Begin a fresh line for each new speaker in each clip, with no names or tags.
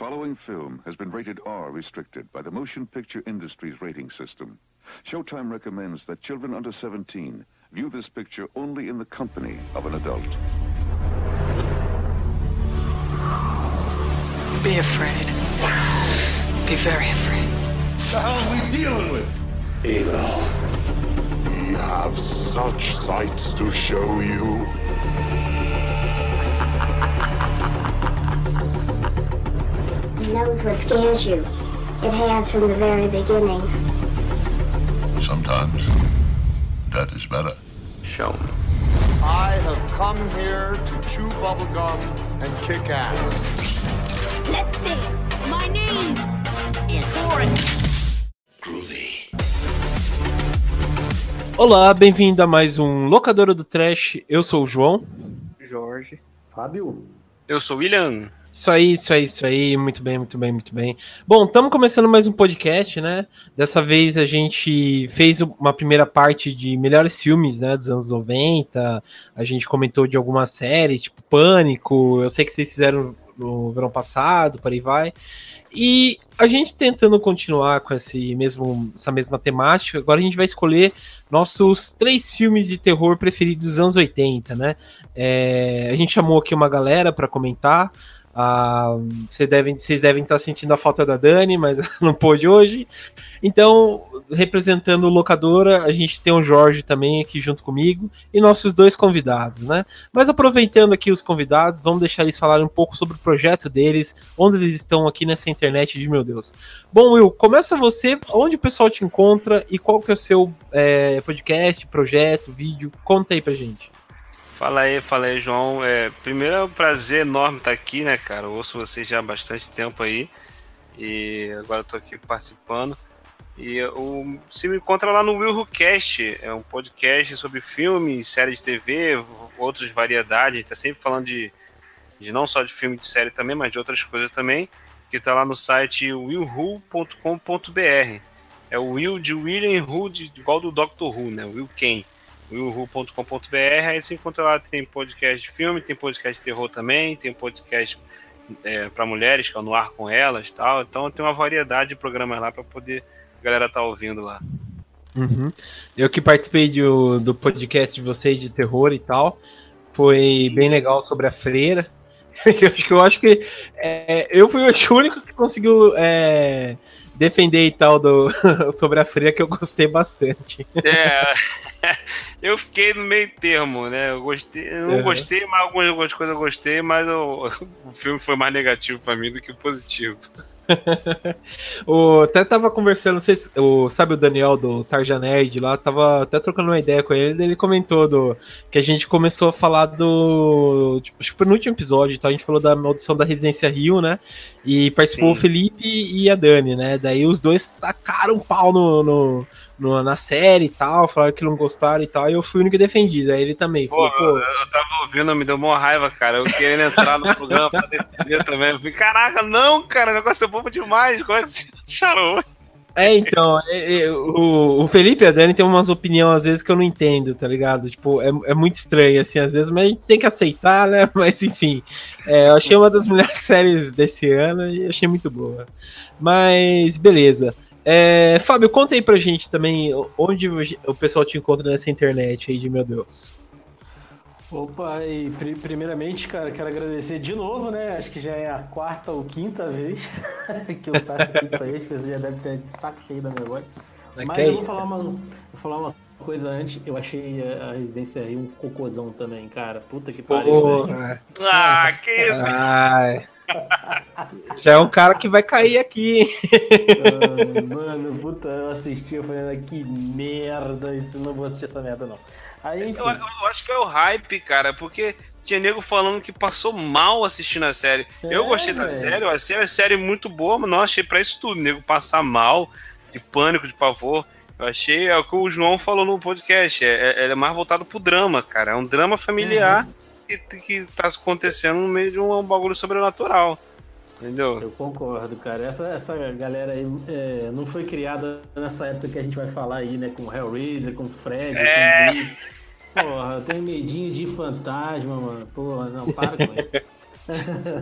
following film has been rated R restricted by the Motion Picture Industry's rating system. Showtime recommends that children under 17 view this picture only in the company of an adult.
Be afraid. Be very afraid.
What the hell are we dealing with?
Evil.
We have such sights to show you.
Knows what scares you. It has from the very beginning.
Sometimes that is better.
Show me.
I have come here to chew bubblegum and kick ass.
Let's dance. My name is Horace.
Groovy.
Olá, bem-vindo a mais um Locadora do Trash. Eu sou o João.
Jorge.
Fábio.
Eu sou o William.
Isso aí, isso aí, isso aí. Muito bem, muito bem, muito bem. Bom, estamos começando mais um podcast, né? Dessa vez a gente fez uma primeira parte de melhores filmes, né? Dos anos 90. A gente comentou de algumas séries, tipo Pânico. Eu sei que vocês fizeram no verão passado, por aí vai. E a gente tentando continuar com esse mesmo, essa mesma temática, agora a gente vai escolher nossos três filmes de terror preferidos dos anos 80, né? É, a gente chamou aqui uma galera para comentar. Ah, vocês, devem, devem estar sentindo a falta da Dani, mas não pôde hoje. Então, representando o locadora, a gente tem o Jorge também aqui junto comigo e nossos dois convidados, né? Mas aproveitando aqui os convidados, vamos deixar eles falarem um pouco sobre o projeto deles, onde eles estão aqui nessa internet de meu Deus. Bom, Will, começa você, onde o pessoal te encontra e qual que é o seu é, podcast, projeto, vídeo? Conta aí pra gente.
Fala aí, fala aí, João. É, primeiro é um prazer enorme estar aqui, né, cara? Eu ouço vocês já há bastante tempo aí. E agora estou aqui participando. E o, se me encontra lá no Will Cast, é um podcast sobre filmes, séries de TV, outras variedades. Está sempre falando de, de não só de filme de série também, mas de outras coisas também. Que está lá no site willwho.com.br. É o Will de William Who, igual do Doctor Who, né? Will Ken willwho.com.br. Aí você encontra lá, tem podcast de filme, tem podcast de terror também, tem podcast é, para mulheres, que é no ar com elas tal. Então tem uma variedade de programas lá para poder a galera tá ouvindo lá.
Uhum. Eu que participei de, do podcast de vocês de terror e tal. Foi sim, bem sim. legal sobre a freira. eu acho que eu acho que é, eu fui o único que conseguiu é, defender e tal do, sobre a freira que eu gostei bastante.
É, eu fiquei no meio termo, né? Eu gostei, eu não uhum. gostei, mas algumas coisas eu gostei, mas o, o filme foi mais negativo para mim do que positivo.
o, até tava conversando, não sei se, o, sabe o Daniel do Tarja Nerd lá, tava até trocando uma ideia com ele, ele comentou do, que a gente começou a falar do. Tipo, no último episódio, tá, a gente falou da maldição da Residência Rio, né? E participou Sim. o Felipe e a Dani, né? Daí os dois tacaram um pau no, no, no, na série e tal, falaram que não gostaram e tal, e eu fui o único defendido. Aí ele também
pô, falou, pô. Eu, tava ouvindo, me deu uma raiva, cara. Eu querendo entrar no programa pra defender também. Eu falei, caraca, não, cara, o negócio é bobo demais. Como é que acharam?
É, então, é, é, o, o Felipe e a Dani tem umas opiniões às vezes que eu não entendo, tá ligado? Tipo, é, é muito estranho, assim, às vezes, mas a gente tem que aceitar, né? Mas enfim, é, eu achei uma das melhores séries desse ano e achei muito boa. Mas, beleza. É, Fábio, conta aí pra gente também onde o pessoal te encontra nessa internet aí de meu Deus.
Opa, e primeiramente, cara, quero agradecer de novo, né? Acho que já é a quarta ou quinta vez que eu participo aí, acho que você já deve ter de saco cheio da minha voz. É Mas eu vou falar, uma, vou falar uma coisa antes, eu achei a residência aí um cocôzão também, cara. Puta que pariu. Oh,
ah, que isso? Ai.
Já é um cara que vai cair aqui.
Ah, mano, puta, eu assisti, eu falei, que merda, isso não vou assistir essa merda, não.
Aí, eu, eu, acho que é o hype, cara, porque tinha nego falando que passou mal assistindo a série. É, eu gostei da série, eu achei a série muito boa, mas não achei pra isso tudo. Nego passar mal, de pânico, de pavor. Eu achei, é o que o João falou no podcast, é, é, é mais voltado pro drama, cara. É um drama familiar uhum. Que, que tá acontecendo no meio de um, um bagulho sobrenatural. Entendeu?
Eu concordo, cara. Essa, essa galera aí é, não foi criada nessa época que a gente vai falar aí, né? Com Hellraiser, com Fred, é... com. Porra, eu tenho medinho de fantasma, mano. Porra, não, para com isso.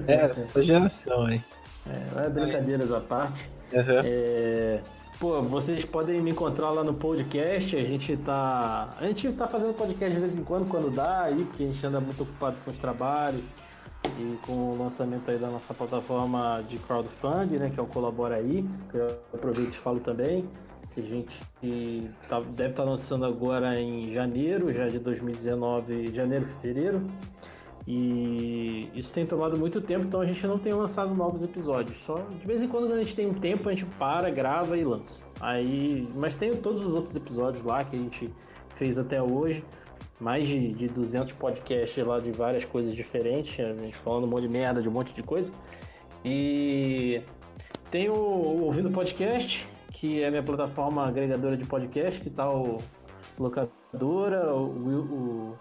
É, essa geração, hein?
É, é brincadeiras à parte. Uhum. É, pô, vocês podem me encontrar lá no podcast. A gente tá. A gente tá fazendo podcast de vez em quando, quando dá, aí, porque a gente anda muito ocupado com os trabalhos e com o lançamento aí da nossa plataforma de crowdfunding, né, que é o Colabora aí, eu aproveito e falo também, que a gente tá, deve estar tá lançando agora em janeiro, já de 2019, janeiro, fevereiro. E isso tem tomado muito tempo, então a gente não tem lançado novos episódios. Só de vez em quando a gente tem um tempo, a gente para, grava e lança. Aí, mas tem todos os outros episódios lá que a gente fez até hoje. Mais de, de 200 podcasts lá de várias coisas diferentes, a gente falando um monte de merda, de um monte de coisa. E tem o, o Ouvindo Podcast, que é minha plataforma agregadora de podcast, que tá o Locadora, o, o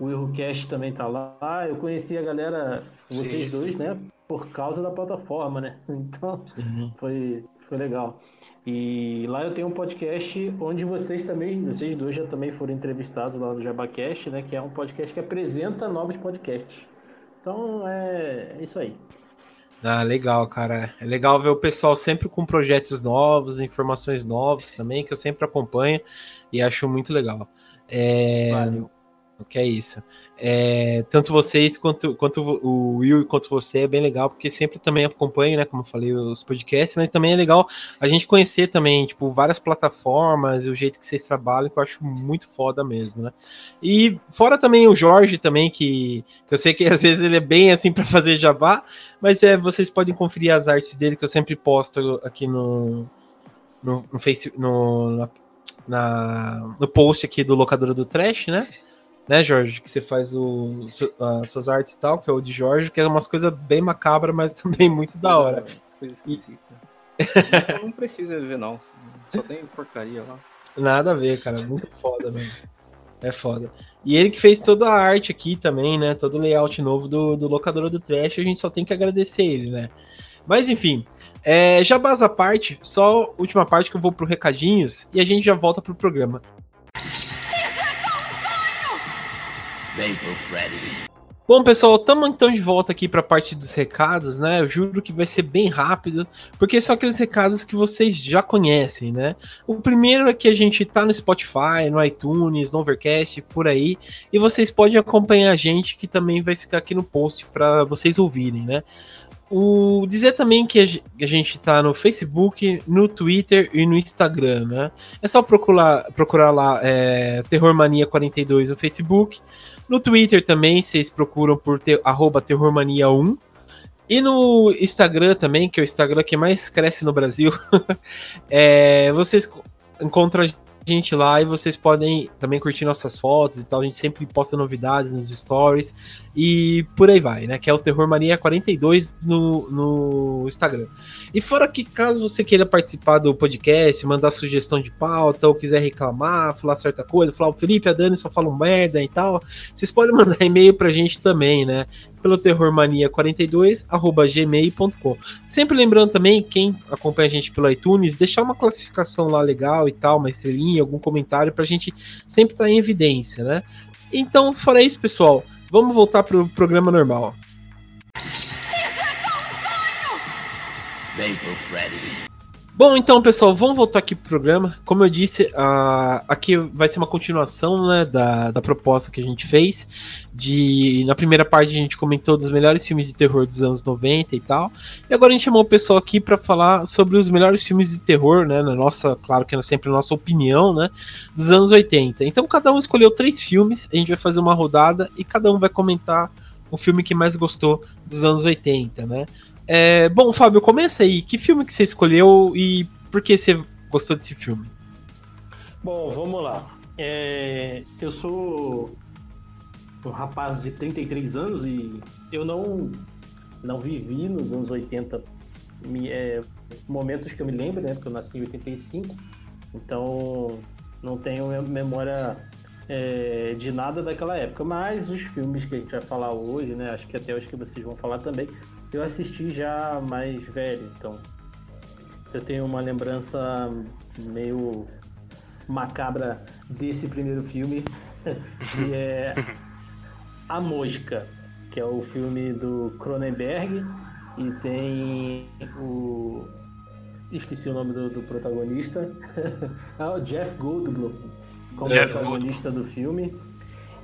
o Errocast também tá lá. Eu conheci a galera, vocês sim, dois, sim. né? Por causa da plataforma, né? Então, uhum. foi, foi legal. E lá eu tenho um podcast onde vocês também, vocês dois já também foram entrevistados lá no Jabacast, né? Que é um podcast que apresenta novos podcasts. Então, é, é isso aí.
Ah, legal, cara. É legal ver o pessoal sempre com projetos novos, informações novas também, que eu sempre acompanho e acho muito legal. É... Valeu que é isso. É, tanto vocês quanto, quanto o Will quanto você é bem legal, porque sempre também acompanho, né, como eu falei, os podcasts, mas também é legal a gente conhecer também, tipo, várias plataformas e o jeito que vocês trabalham, que eu acho muito foda mesmo, né. E fora também o Jorge também, que, que eu sei que às vezes ele é bem assim para fazer jabá, mas é, vocês podem conferir as artes dele que eu sempre posto aqui no, no, no Face, no, na, na, no post aqui do Locadora do Trash, né? Né, Jorge? Que você faz o, as suas artes e tal, que é o de Jorge, que é umas coisas bem macabras, mas também muito da hora.
Coisa esquisita. não precisa ver, não. Só tem porcaria lá.
Nada a ver, cara. Muito foda mesmo. É foda. E ele que fez toda a arte aqui também, né? Todo o layout novo do, do locador do Trash, a gente só tem que agradecer ele, né? Mas enfim, é, já base a parte, só última parte que eu vou pro recadinhos e a gente já volta pro programa. Vem pro Freddy. Bom, pessoal, estamos então de volta aqui para a parte dos recados, né? Eu juro que vai ser bem rápido, porque são aqueles recados que vocês já conhecem, né? O primeiro é que a gente tá no Spotify, no iTunes, no Overcast, por aí, e vocês podem acompanhar a gente, que também vai ficar aqui no post para vocês ouvirem, né? O dizer também que a gente tá no Facebook, no Twitter e no Instagram, né? É só procurar, procurar lá é, Terror Mania 42 no Facebook. No Twitter também, vocês procuram por ter, arroba terrormania1. E no Instagram também, que é o Instagram que mais cresce no Brasil, é, vocês encontram gente lá e vocês podem também curtir nossas fotos e tal. A gente sempre posta novidades nos stories e por aí vai, né? Que é o Terror Mania 42 no, no Instagram. E fora que, caso você queira participar do podcast, mandar sugestão de pauta ou quiser reclamar, falar certa coisa, falar o Felipe, a Dani só falam merda e tal, vocês podem mandar e-mail pra gente também, né? pelo terrormania42@gmail.com. Sempre lembrando também quem acompanha a gente pelo iTunes, deixar uma classificação lá legal e tal, uma estrelinha, algum comentário pra gente sempre estar tá em evidência, né? Então, fora isso, pessoal, vamos voltar pro programa normal. Isso é só um sonho! Vem pro Freddy. Bom, então, pessoal, vamos voltar aqui pro programa. Como eu disse, uh, aqui vai ser uma continuação né, da, da proposta que a gente fez. De, na primeira parte a gente comentou dos melhores filmes de terror dos anos 90 e tal. E agora a gente chamou o pessoal aqui para falar sobre os melhores filmes de terror, né? Na nossa, claro que é sempre a nossa opinião, né? Dos anos 80. Então cada um escolheu três filmes, a gente vai fazer uma rodada e cada um vai comentar o filme que mais gostou dos anos 80, né? É, bom, Fábio, começa aí. Que filme que você escolheu e por que você gostou desse filme?
Bom, vamos lá. É, eu sou um rapaz de 33 anos e eu não, não vivi nos anos 80 é, momentos que eu me lembro, né? Porque eu nasci em 85. Então não tenho memória é, de nada daquela época. Mas os filmes que a gente vai falar hoje, né? Acho que até os que vocês vão falar também, eu assisti já mais velho, então eu tenho uma lembrança meio macabra desse primeiro filme, que é A Mosca, que é o filme do Cronenberg, E tem o. Esqueci o nome do, do protagonista. ah, o Jeff Goldblum como
Jeff
protagonista do filme.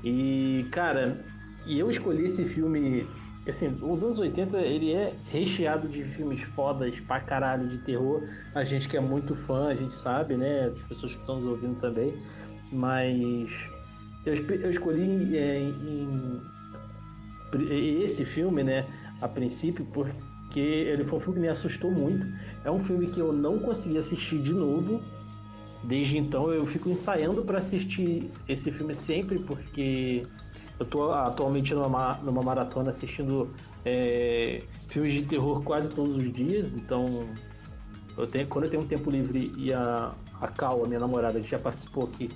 E, cara, e eu escolhi esse filme. Assim, os anos 80 ele é recheado de filmes fodas pra caralho de terror. A gente que é muito fã, a gente sabe, né? As pessoas que estão nos ouvindo também. Mas eu, eu escolhi é, em, em- esse filme, né? A princípio, porque ele foi um filme que me assustou muito. É um filme que eu não consegui assistir de novo. Desde então eu fico ensaiando para assistir esse filme sempre, porque eu tô atualmente numa, ma- numa maratona assistindo é, filmes de terror quase todos os dias. Então, eu tenho, quando eu tenho um tempo livre e a, a Cal, a minha namorada, que já participou aqui,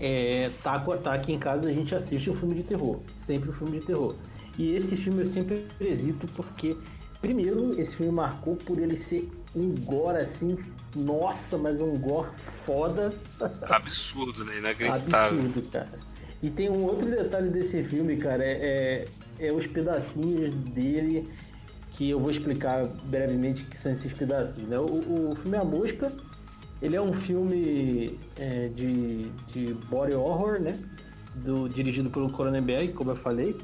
é, tá, co- tá aqui em casa, a gente assiste um filme de terror. Sempre um filme de terror. E esse filme eu sempre hesito porque, primeiro, esse filme marcou por ele ser um gore assim, nossa, mas um gore foda.
Absurdo, né? Inacreditável.
Absurdo, cara. E tem um outro detalhe desse filme, cara, é, é, é os pedacinhos dele que eu vou explicar brevemente que são esses pedacinhos. Né? O, o filme A Mosca, ele é um filme é, de, de body horror, né? Do, dirigido pelo Cronenberg, como eu falei.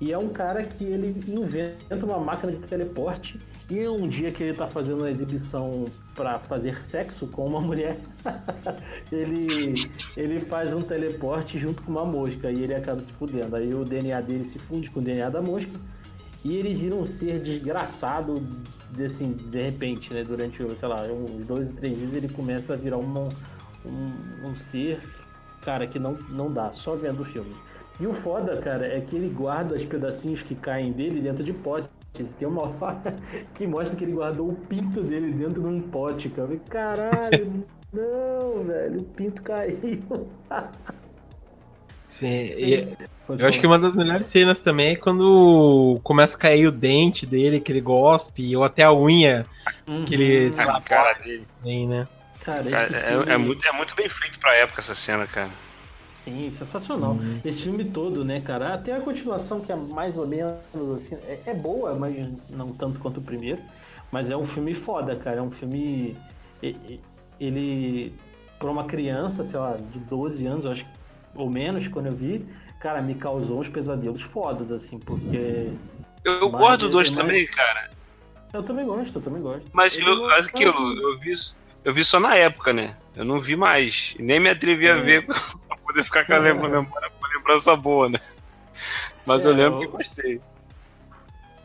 E é um cara que ele inventa uma máquina de teleporte e um dia que ele tá fazendo uma exibição para fazer sexo com uma mulher, ele, ele faz um teleporte junto com uma mosca e ele acaba se fudendo. Aí o DNA dele se funde com o DNA da mosca e ele vira um ser desgraçado, de, assim, de repente, né? Durante, sei lá, uns dois ou três dias ele começa a virar uma, um, um ser, cara, que não, não dá, só vendo o filme. E o foda, cara, é que ele guarda os pedacinhos que caem dele dentro de potes. Tem uma hora que mostra que ele guardou o pinto dele dentro de um pote, cara. Eu falei, Caralho, não, velho, o pinto caiu.
Sim, e eu acho que uma das melhores cenas também é quando começa a cair o dente dele, que ele gospe, ou até a unha que ele sei lá,
A cara dele.
né?
Cara,
Cara, é,
filme-
é muito, é muito bem feito pra época essa cena, cara.
Sim, sensacional. Esse filme todo, né, cara? Até a continuação, que é mais ou menos assim, é, é boa, mas não tanto quanto o primeiro. Mas é um filme foda, cara. É um filme. Ele, pra uma criança, sei lá, de 12 anos, eu acho, ou menos, quando eu vi, cara, me causou uns pesadelos fodas, assim, porque.
Eu, eu
Mas
gosto do
é-
dois
é mais-
também, cara.
Eu também gosto, eu também gosto.
Mas eu,
é
aquilo,
tão-
eu vi, eu vi só na época, né? Eu não vi mais. Nem me atrevi
É.
a ver poder ficar com a lembra- lembra- com a lembrança boa, né? Mas
É,
eu lembro
eu-
que gostei.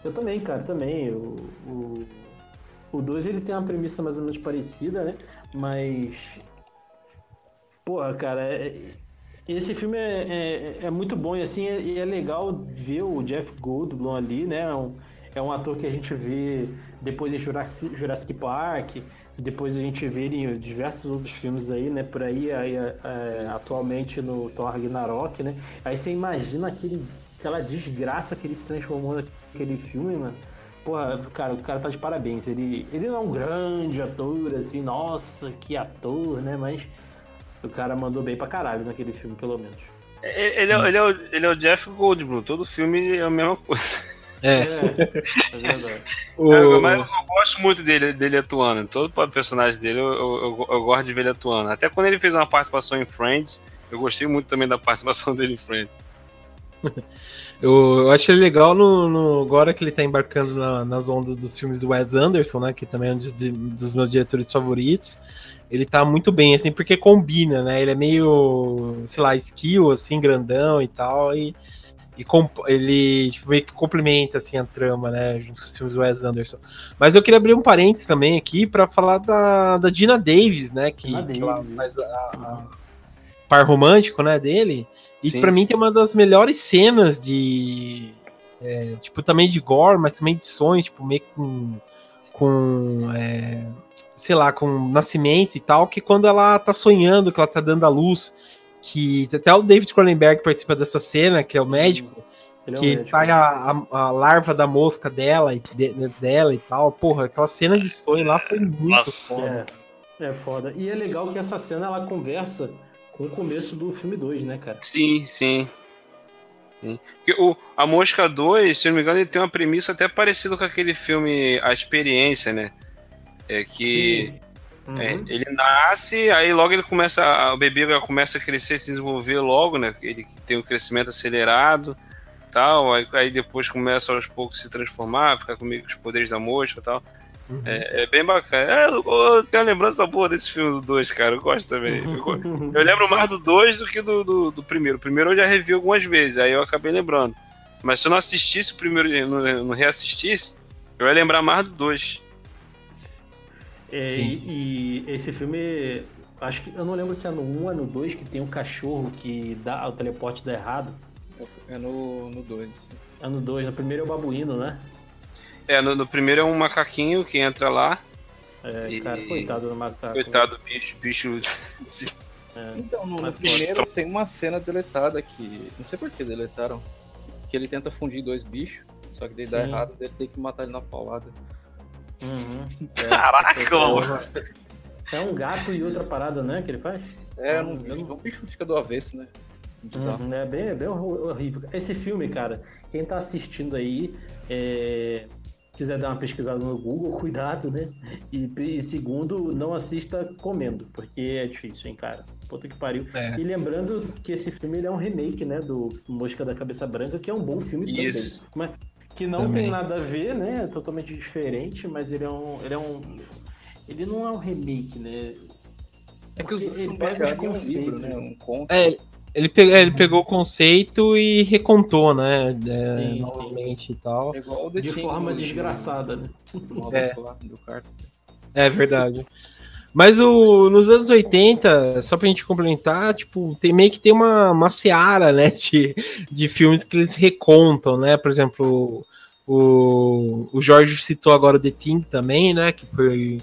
Eu também, cara, também. O, o, o 2 ele tem uma premissa mais ou menos parecida, né? Mas. Porra, cara, é- esse filme é, é, é muito bom e assim, é, é legal ver o Jeff Goldblum ali, né? É um, é um ator que a gente vê depois em Jurassic, Jurassic Park, depois a gente vê em diversos outros filmes aí, né? Por aí, aí é, atualmente no Thor Ragnarok, né? Aí você imagina aquele, aquela desgraça que ele se transformou naquele filme, mano. Porra, cara, o cara tá de parabéns. Ele, ele não é um grande ator, assim, nossa, que ator, né? Mas o cara mandou bem pra caralho naquele filme, pelo menos.
É- Ele é, ele, é o, ele é o Jeff Goldblum, todo filme é a mesma coisa.
É.
É verdade.
O-
É, mas eu, eu gosto muito dele, dele atuando. Todo personagem dele eu, eu, eu- gosto de ver ele atuando. Até quando ele fez uma participação em Friends, eu gostei muito também da participação dele em Friends.
Eu, eu achei legal no, no- agora que ele tá embarcando na- nas ondas dos filmes do Wes Anderson, né? Que também é um dos, dos meus diretores favoritos. Ele tá muito bem, assim, porque combina, né? Ele é meio, sei lá, skill, assim, grandão e tal. E, e ele tipo, meio que complementa, assim, a trama, né? Junto com os filmes do Wes Anderson. Mas eu queria abrir um parênteses também aqui pra falar da, da Dina Davis, né? Que,
Dina
que ela faz a, a par romântico, né, dele. E
sim.
mim tem uma das melhores cenas de. é, tipo, também de gore, mas também de sonho, tipo, meio com. com é, sei lá, com nascimento e tal, que quando ela tá sonhando, que ela tá dando a luz, que até o David Cronenberg participa dessa cena, que é o médico,
Ele é um
que
médico.
sai a, a, a larva da mosca dela e de- dela e tal. Porra, aquela cena de sonho lá foi muito
Nossa.
foda.
É, é foda. E é legal que essa cena ela conversa com o começo do filme 2, né, cara?
Sim, sim. Sim. Porque o, a Mosca 2, se não me engano, ele tem uma premissa até parecida com aquele filme A Experiência, né? É que
Uhum.
é, ele nasce, aí logo ele começa, a- o bebê começa a crescer, se desenvolver logo, né? Ele tem um crescimento acelerado, tal, aí, aí depois começa aos poucos a se transformar, ficar com meio que os poderes da mosca e tal. É, é bem bacana. É, eu, eu tenho uma lembrança boa desse filme do 2, cara. Eu gosto também. Eu, eu lembro mais do 2 do que do, do, do primeiro. O primeiro eu já revi algumas vezes, aí eu acabei lembrando. Mas se eu não assistisse o primeiro não, não reassistisse, eu ia lembrar mais do 2.
É, e, e esse filme, acho que eu não lembro se é no 1 ou no 2 que tem um cachorro que dá o teleporte dá errado.
É no 2.
É no 2, no primeiro é o babuíno, né?
É, no, no primeiro é um macaquinho que entra lá.
É,
E-
cara, coitado do macaco.
Coitado do bicho, bicho.
É.
Então, no, no primeiro tem uma cena deletada que. Não sei por que deletaram. Que ele tenta fundir dois bichos, só que daí dá
Sim.
errado, ele tem que matar ele na paulada.
Uhum.
Caraca, mano.
É um gato e outra parada, né, que ele faz?
É,
Ah, eu não-
o bicho fica do avesso, né?
Uhum, é bem, é bem hor- horrível. Esse filme, cara, quem tá assistindo aí, é, quiser dar uma pesquisada no Google, cuidado, né? E, e segundo, não assista comendo, porque é difícil, hein, cara. Puta que pariu.
É.
E lembrando que esse filme ele é um remake, né, do Mosca da Cabeça Branca, que é um bom filme
Isso.
também. Mas que não
Também.
tem nada a ver, né? É totalmente diferente, mas ele é um. Ele é um. Ele não é um remake, né?
É que os dois
ele pega
um livro, né? Um conto.
É, ele, pe- é, ele pegou o conceito e recontou, né? é,
Sim, sim.
novamente e tal.
É igual o The
De forma
do-
desgraçada, né?
maluco
É. É verdade. Mas o, nos anos 80, só pra gente complementar, tipo, tem meio que tem uma, uma seara, né, de, de filmes que eles recontam, né? Por exemplo, o, o Jorge citou agora o The Thing também, né? Que foi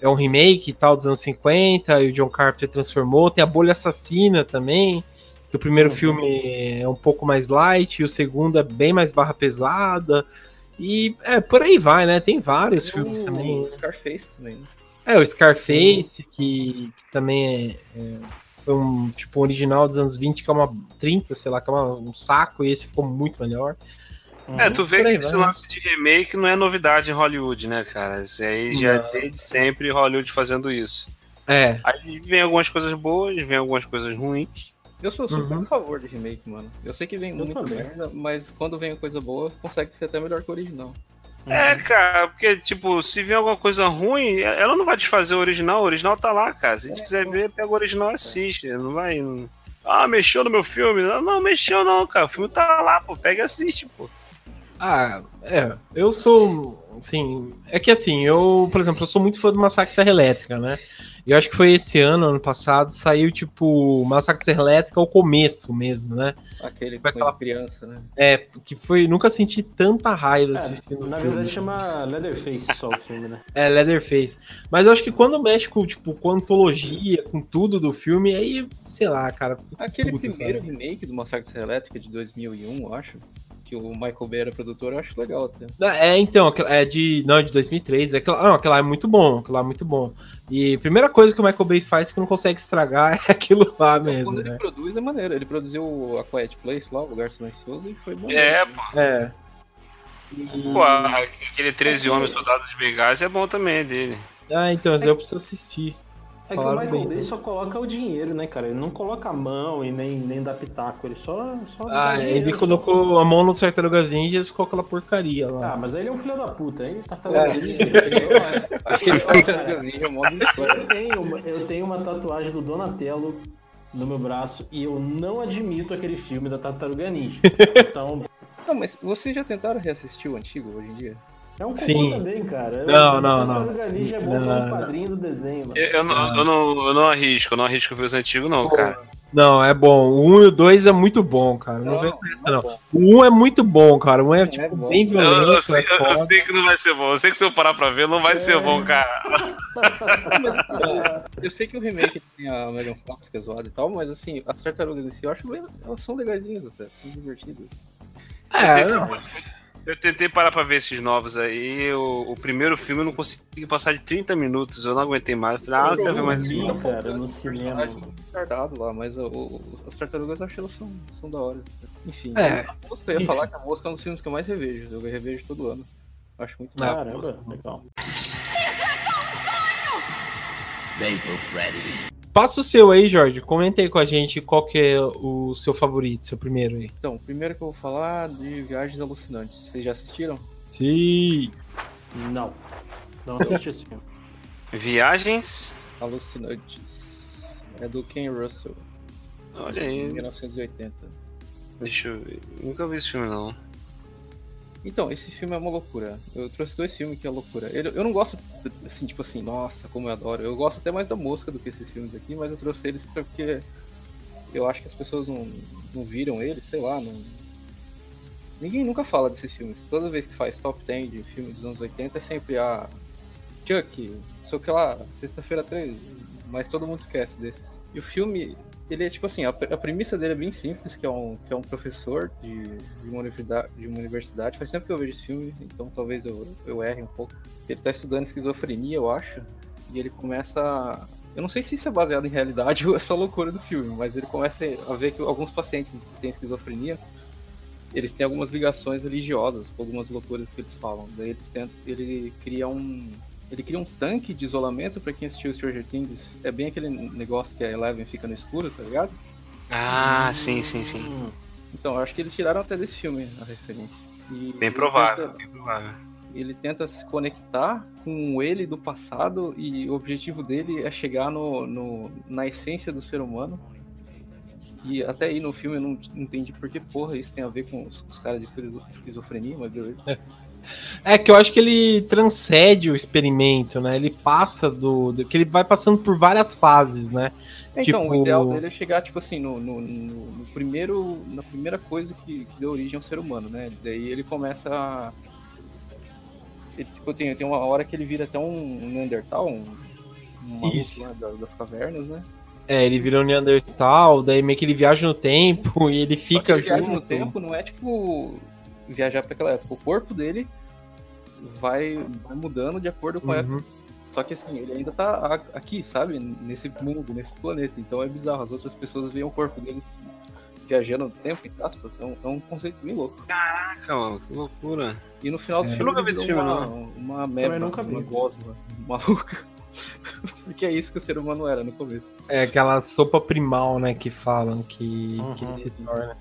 é um remake e tal dos anos 50, e o John Carpenter transformou. Tem a Bolha Assassina também, que o primeiro
Uhum.
filme é um pouco mais light, e o segundo é bem mais barra pesada. E é, por aí vai, né? Tem vários
Tem
filmes
o
também.
Scarface também, né?
É, o Scarface, que, que também é, é, foi um tipo original dos anos 20, que é uma 30, sei lá, que é uma- um saco, e esse ficou muito melhor.
É, tu vê
Por
que esse lance de remake não é novidade em Hollywood, né, cara? Isso aí já
Não.
é desde sempre Hollywood fazendo isso.
É,
Aí vem algumas coisas boas, vem algumas coisas ruins.
Eu sou super
Uhum.
a favor de remake, mano. Eu sei que vem
Eu
muita
também.
merda, mas quando vem coisa boa, consegue ser até melhor que o original.
É, cara, porque, tipo, se vier alguma coisa ruim, ela não vai desfazer o original, o original tá lá, cara. Se a gente quiser ver, pega o original e assiste. Não vai. não- Ah, mexeu no meu filme. Não, não, mexeu não, cara. O filme tá lá, pô. Pega e assiste, pô.
Ah, é. Eu sou. Assim. É que assim, eu, por exemplo, eu sou muito fã do Massacre Serra Elétrica, né? E eu acho que foi esse ano, ano passado, saiu, tipo, Massacre Elétrica ao começo mesmo, né?
Aquele
Vai
com
falar-
criança, né?
É, que foi. Nunca senti tanta raiva
É,
assistindo o
na
filme.
verdade chama Leatherface só o filme, né?
É, Leatherface. Mas eu acho que quando mexe com, tipo, com a antologia, com tudo do filme, aí, sei lá, cara.
Aquele
puta,
primeiro
sabe?
remake do Massacre Elétrica de 2001, eu acho, que o Michael Bay era produtor, eu acho legal até.
É, então, é de. Não, é de 2003. É aquela, não, aquela é muito bom. Aquela é muito bom. E a primeira coisa que o Michael Bay faz que não consegue estragar é aquilo lá mesmo,
Quando ele
né?
produz é maneiro. Ele produziu a Quiet Place lá, o Lugar Silencioso, e foi bom.
É, pô.
É.
Pô, aquele 13 Homens Soldados de Bengás é bom também é dele.
Ah, então, eu preciso assistir.
É que o Michael
bem.
Bay só coloca o dinheiro, né, cara? Ele não coloca a mão e nem, nem dá pitaco, ele só. só
Ah, ele
dinheiro.
colocou a mão no Tartarugas Ninja e ficou aquela porcaria lá.
Ah, mas ele é um filho da puta, hein?
É.
Tartarugas Ninja é mó de
eu, tenho, uma- eu tenho uma tatuagem do Donatello no meu braço e eu não admito aquele filme da Tartaruga Ninja. Então,
Não, mas vocês já tentaram reassistir o antigo hoje em dia?
É um cocô
Sim.
também, cara.
Não, não, não.
Ninja é bom
Não,
no
não.
quadrinho do desenho, mano.
Eu, eu não, eu, não, eu não arrisco, eu não arrisco ver os antigos, não, cara.
Não, é bom. O 1 e o 2 é muito bom, cara. Não, vem com essa, não. O 1 é muito bom, cara. O 1 é, tipo,
bom.
bem
Eu,
violento.
eu sei,
é
eu- eu sei que não vai ser bom. Eu sei que se eu parar pra ver, não vai ser bom, cara.
Eu sei que o remake tem a Megan Fox, que é zoada e tal, mas assim, as tartarugas em si, eu acho bem, elas são legaisinhas até, são divertidas.
É, não.
Eu tentei parar pra ver esses novos aí. O, o primeiro filme eu não consegui passar de 30 minutos. Eu não aguentei mais. Eu falei, ah, eu quero ver mais um.
cara, no cinema.
retardado lá, mas o, o- as tartarugas eu achei elas são, são da hora. Enfim,
É.
a mosca, eu ia falar que a mosca é um dos filmes que eu mais revejo. Eu revejo todo ano. Acho muito.
Caramba, legal.
Vem pro Freddy.
Passa o seu aí, Jorge. Comenta aí com a gente qual que é o seu favorito, seu primeiro aí.
Então, primeiro que eu vou falar de Viagens Alucinantes. Vocês já assistiram?
Sim.
Não. Não assisti esse filme.
Viagens.
Alucinantes. É do Ken Russell,
Olha
em
aí.
1980.
Deixa eu ver. Nunca vi esse filme, não.
Então, esse filme é uma loucura. Eu trouxe dois filmes que é loucura. Eu, eu não gosto, assim, tipo assim, nossa, como eu adoro. Eu gosto até mais da mosca do que esses filmes aqui, mas eu trouxe eles porque eu acho que as pessoas não, não viram eles, sei lá, não... Ninguém nunca fala desses filmes. Toda vez que faz top 10 de filme dos anos 80 é sempre a Chuck, sei o que lá, sexta-feira 13, mas todo mundo esquece desses. E o filme, ele é tipo assim, a, a premissa dele é bem simples, que é um, que é um professor de, de, uma universidade, de uma universidade. Faz tempo que eu vejo esse filme, então talvez eu, eu erre um pouco. Ele tá estudando esquizofrenia, eu acho, e ele começa. Eu não sei se isso é baseado em realidade ou é só loucura do filme, mas ele começa a ver que alguns pacientes que têm esquizofrenia, eles têm algumas ligações religiosas com algumas loucuras que eles falam. Daí eles tentam, ele cria um ele cria um tanque de isolamento pra quem assistiu Stranger Things. É bem aquele negócio que a Eleven fica no escuro, tá ligado?
Ah, sim, sim, sim.
Então, eu acho que eles tiraram até desse filme a referência. E
Bem provável,
tenta-
bem provável.
ele tenta se conectar com ele do passado e o objetivo dele é chegar no, no- na essência do ser humano. E até aí no filme eu não entendi por que porra isso tem a ver com os, os caras de esquizo- esquizofrenia, mas beleza.
É que eu acho que ele transcende o experimento, né? Ele passa do, do- que ele vai passando por várias fases, né?
Então,
Tipo-
o ideal dele é chegar, tipo assim, no, no, no- primeiro, na primeira coisa que, que deu origem ao ser humano, né? Daí ele começa a. Ele, tipo, tem, tem uma hora que ele vira até um Neandertal, um, um maluco lá das, cavernas, né?
É, ele vira um Neandertal, daí meio que ele viaja no tempo e ele
Só que
fica
ele viaja
junto.
no tempo não é tipo viajar para aquela época. O corpo dele vai, vai mudando de acordo com a época.
Uhum.
Só que assim, ele ainda tá aqui, sabe? Nesse mundo, nesse planeta. Então é bizarro. As outras pessoas veem o corpo deles viajando no tempo, entre aspas. É um, é um conceito bem louco.
Caraca, mano, que loucura.
E no final do
É.
filme.
Eu nunca vi esse filme,
uma,
não.
Uma meba,
nunca vi.
uma gosma maluca. Porque é isso que o ser humano era no começo.
É aquela sopa primal, né, que falam que,
Uhum.
que ele se torna.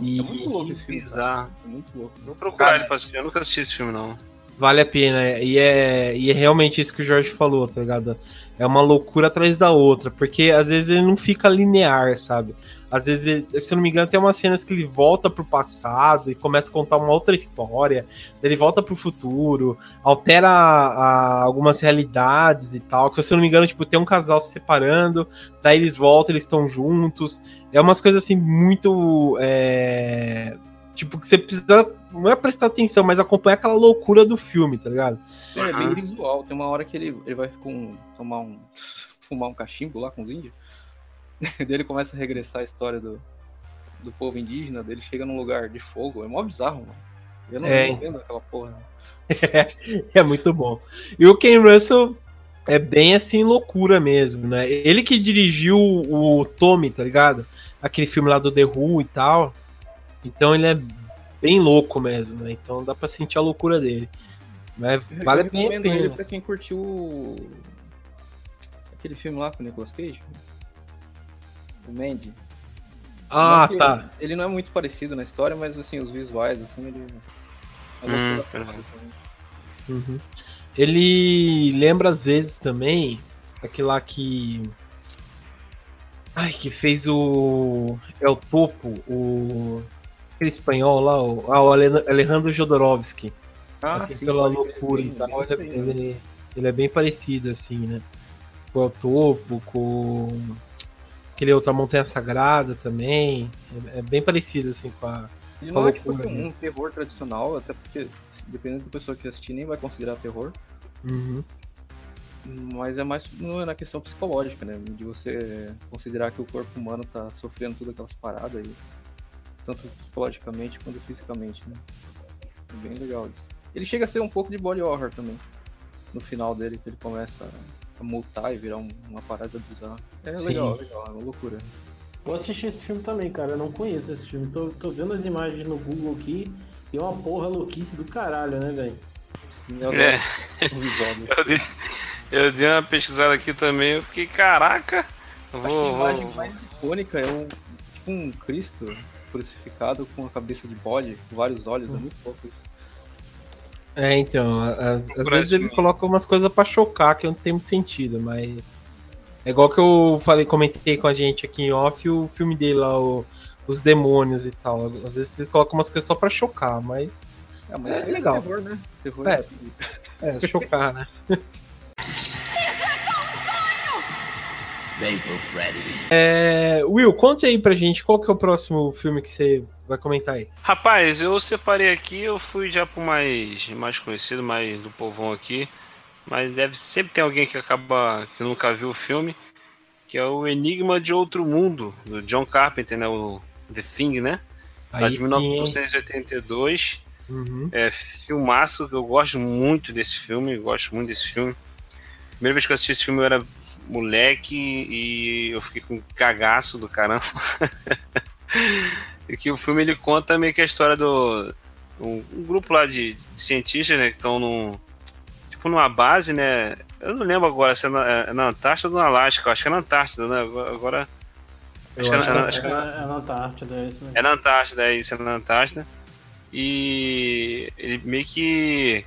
E
É muito louco esse filme. cara.
Bizarro.
É muito louco.
Vou procurar ele pra assistir. Eu nunca assisti esse filme, não.
vale a pena. E é, e é realmente isso que o Jorge falou, tá ligado? É uma loucura atrás da outra, porque às vezes ele não fica linear, sabe? Às vezes, ele- se eu não me engano, tem umas cenas que ele volta pro passado e começa a contar uma outra história. Ele volta pro futuro, altera a- algumas realidades e tal. Que se eu não me engano, tipo, tem um casal se separando, daí eles voltam, eles estão juntos. É umas coisas assim muito. é, Tipo, que você precisa. Não é prestar atenção, mas acompanhar aquela loucura do filme, tá ligado?
É, é bem
Aham.
visual. Tem uma hora que ele, ele vai com, tomar um. fumar um cachimbo lá com os índios. Daí ele começa a regressar a história do, do povo indígena, dele chega num lugar de fogo. É mó bizarro, mano. Eu não
É,
entendo aquela porra.
É muito bom. E o Ken Russell é bem assim, loucura mesmo, né? Ele que dirigiu o Tommy, tá ligado? Aquele filme lá do The Who e tal. Então ele é bem louco mesmo, né? Então dá pra sentir a loucura dele. Mas
Eu
vale a
recomendo
pena.
ele pra quem curtiu aquele filme lá com o Nicolas Cage. O Mandy.
Ah,
que
tá.
Ele não é muito parecido na história, mas assim, os visuais, assim, ele. é
Hum, tá.
também.
Uhum. Ele lembra às vezes também aquele lá que. Ai, que fez o. É o topo, o. Aquele espanhol lá, o, ah, o Ale- Alejandro Jodorowsky.
Ah,
assim,
sim,
pela loucura e
bem-
tal.
bem
Ele,
isso aí, né?
ele- ele é bem parecido, assim, né? Com o Topo, com aquele outra Montanha Sagrada também. É, é bem parecido, assim, com a.
Ele
com a
não é tipo um terror tradicional, até porque, dependendo da pessoa que assistir, nem vai considerar terror.
Uhum.
Mas é mais na questão psicológica, né? De você considerar que o corpo humano tá sofrendo todas aquelas paradas aí. Tanto psicologicamente quanto fisicamente, né? É bem legal isso. Ele chega a ser um pouco de body horror também. No final dele, que ele começa a multar e virar um, uma parada bizarra. É
Sim.
legal, legal, é uma loucura.
Vou assistir esse filme também, cara. Eu não conheço esse filme. Tô, tô vendo as imagens no Google aqui e é uma porra louquice do caralho, né, velho?
É.
o visual dele.
Eu dei, eu dei uma pesquisada aqui também, eu fiquei, caraca,
Acho que a
vou,
imagem
vou,
mais icônica é um, tipo um Cristo crucificado com a cabeça de bode, com vários olhos, é muito louco isso.
É, então, às, vezes ele coloca umas coisas pra chocar que não tem muito sentido, mas. É igual que eu falei, comentei com a gente aqui em off o filme dele lá, o- os demônios e tal. Às vezes ele coloca umas coisas só pra chocar, mas.
É, mas
É
aí
legal.
terror, né? Terror
É. É, chocar, né?
Freddy.
É, Will, conte aí pra gente qual que é o próximo filme que você vai comentar aí.
Rapaz, eu separei aqui, eu fui já pro mais, mais conhecido, mais do povão aqui. Mas deve sempre tem alguém que acaba que nunca viu o filme, que é o Enigma de Outro Mundo, do John Carpenter, né? O The Thing, né?
Aí
de
sim, hein?
1982.
Uhum.
É filmaço, eu gosto muito desse filme, gosto muito desse filme. Primeira vez que eu assisti esse filme eu era moleque e eu fiquei com cagaço do caramba. e que o filme ele conta meio que a história do um, um grupo lá de, de cientistas, né, que estão num tipo numa base, né? Eu não lembro agora se é na, é na Antártida ou no Alasca, acho que é na Antártida, né? Agora,
Eu
acho que é
acho
na-
que-
acho que
É,
é na-
é na Antártida, é isso mesmo.
é na Antártida, é isso, é na Antártida. E ele meio que.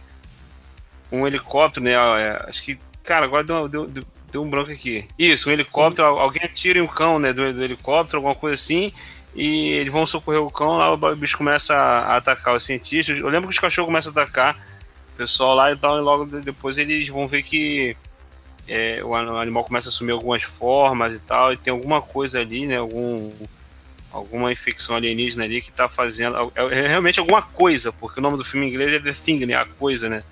Um helicóptero, né? é, acho que. Cara, agora deu, deu, deu, deu um branco aqui. Isso, um helicóptero, al- alguém atira em um cão, né? Do, do helicóptero, alguma coisa assim. E eles vão socorrer o cão, lá o bicho começa a, atacar os cientistas. Eu lembro que os cachorros começam a atacar o pessoal lá e tal, e logo de- depois eles vão ver que é, o an- o animal começa a assumir algumas formas e tal, e tem alguma coisa ali, né? Algum, alguma infecção alienígena ali que tá fazendo. É, é realmente alguma coisa, porque o nome do filme em inglês é The Thing, né? A coisa, né?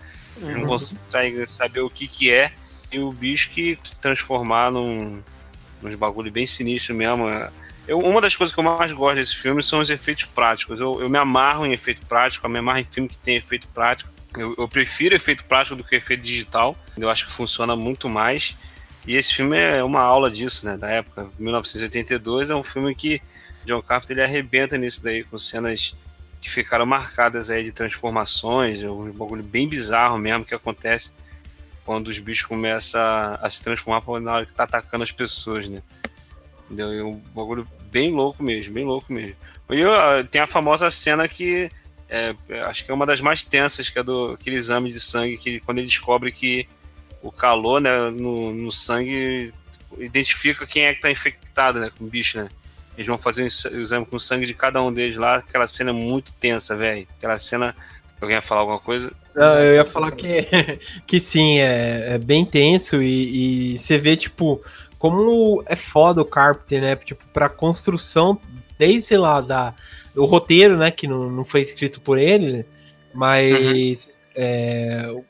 Eles não conseguem saber o que que é. E o bicho que se transformar num, nos bagulho bem sinistro mesmo. é. Eu, uma das coisas que eu mais gosto desse filme são os efeitos práticos. Eu, eu me amarro em efeito prático, eu me amarro em filme que tem efeito prático. Eu, eu prefiro efeito prático do que efeito digital. Eu acho que funciona muito mais. E esse filme é uma aula disso, né? Da época, 1982, é um filme que John Carpenter ele arrebenta nisso daí, com cenas que ficaram marcadas aí de transformações, é um bagulho bem bizarro mesmo que acontece quando os bichos começam a, a se transformar na hora que tá atacando as pessoas, né? Entendeu? É um bagulho bem louco mesmo, bem louco mesmo. E eu, ah, tem a famosa cena que é, acho que é uma das mais tensas, que é do aquele exame de sangue, que quando ele descobre que o calor né, no, no sangue identifica quem é que tá infectado né, com o bicho, né? Eles vão fazer o exame com o sangue de cada um deles lá. Aquela cena é muito tensa, velho. Aquela cena. Alguém ia falar alguma coisa?
Não, eu ia falar que, que sim, é, é bem tenso e, e você vê, tipo, como é foda o Carpenter, né? Tipo, pra construção, desde, sei lá, da, o roteiro, né? Que não, não foi escrito por ele, mas é, o-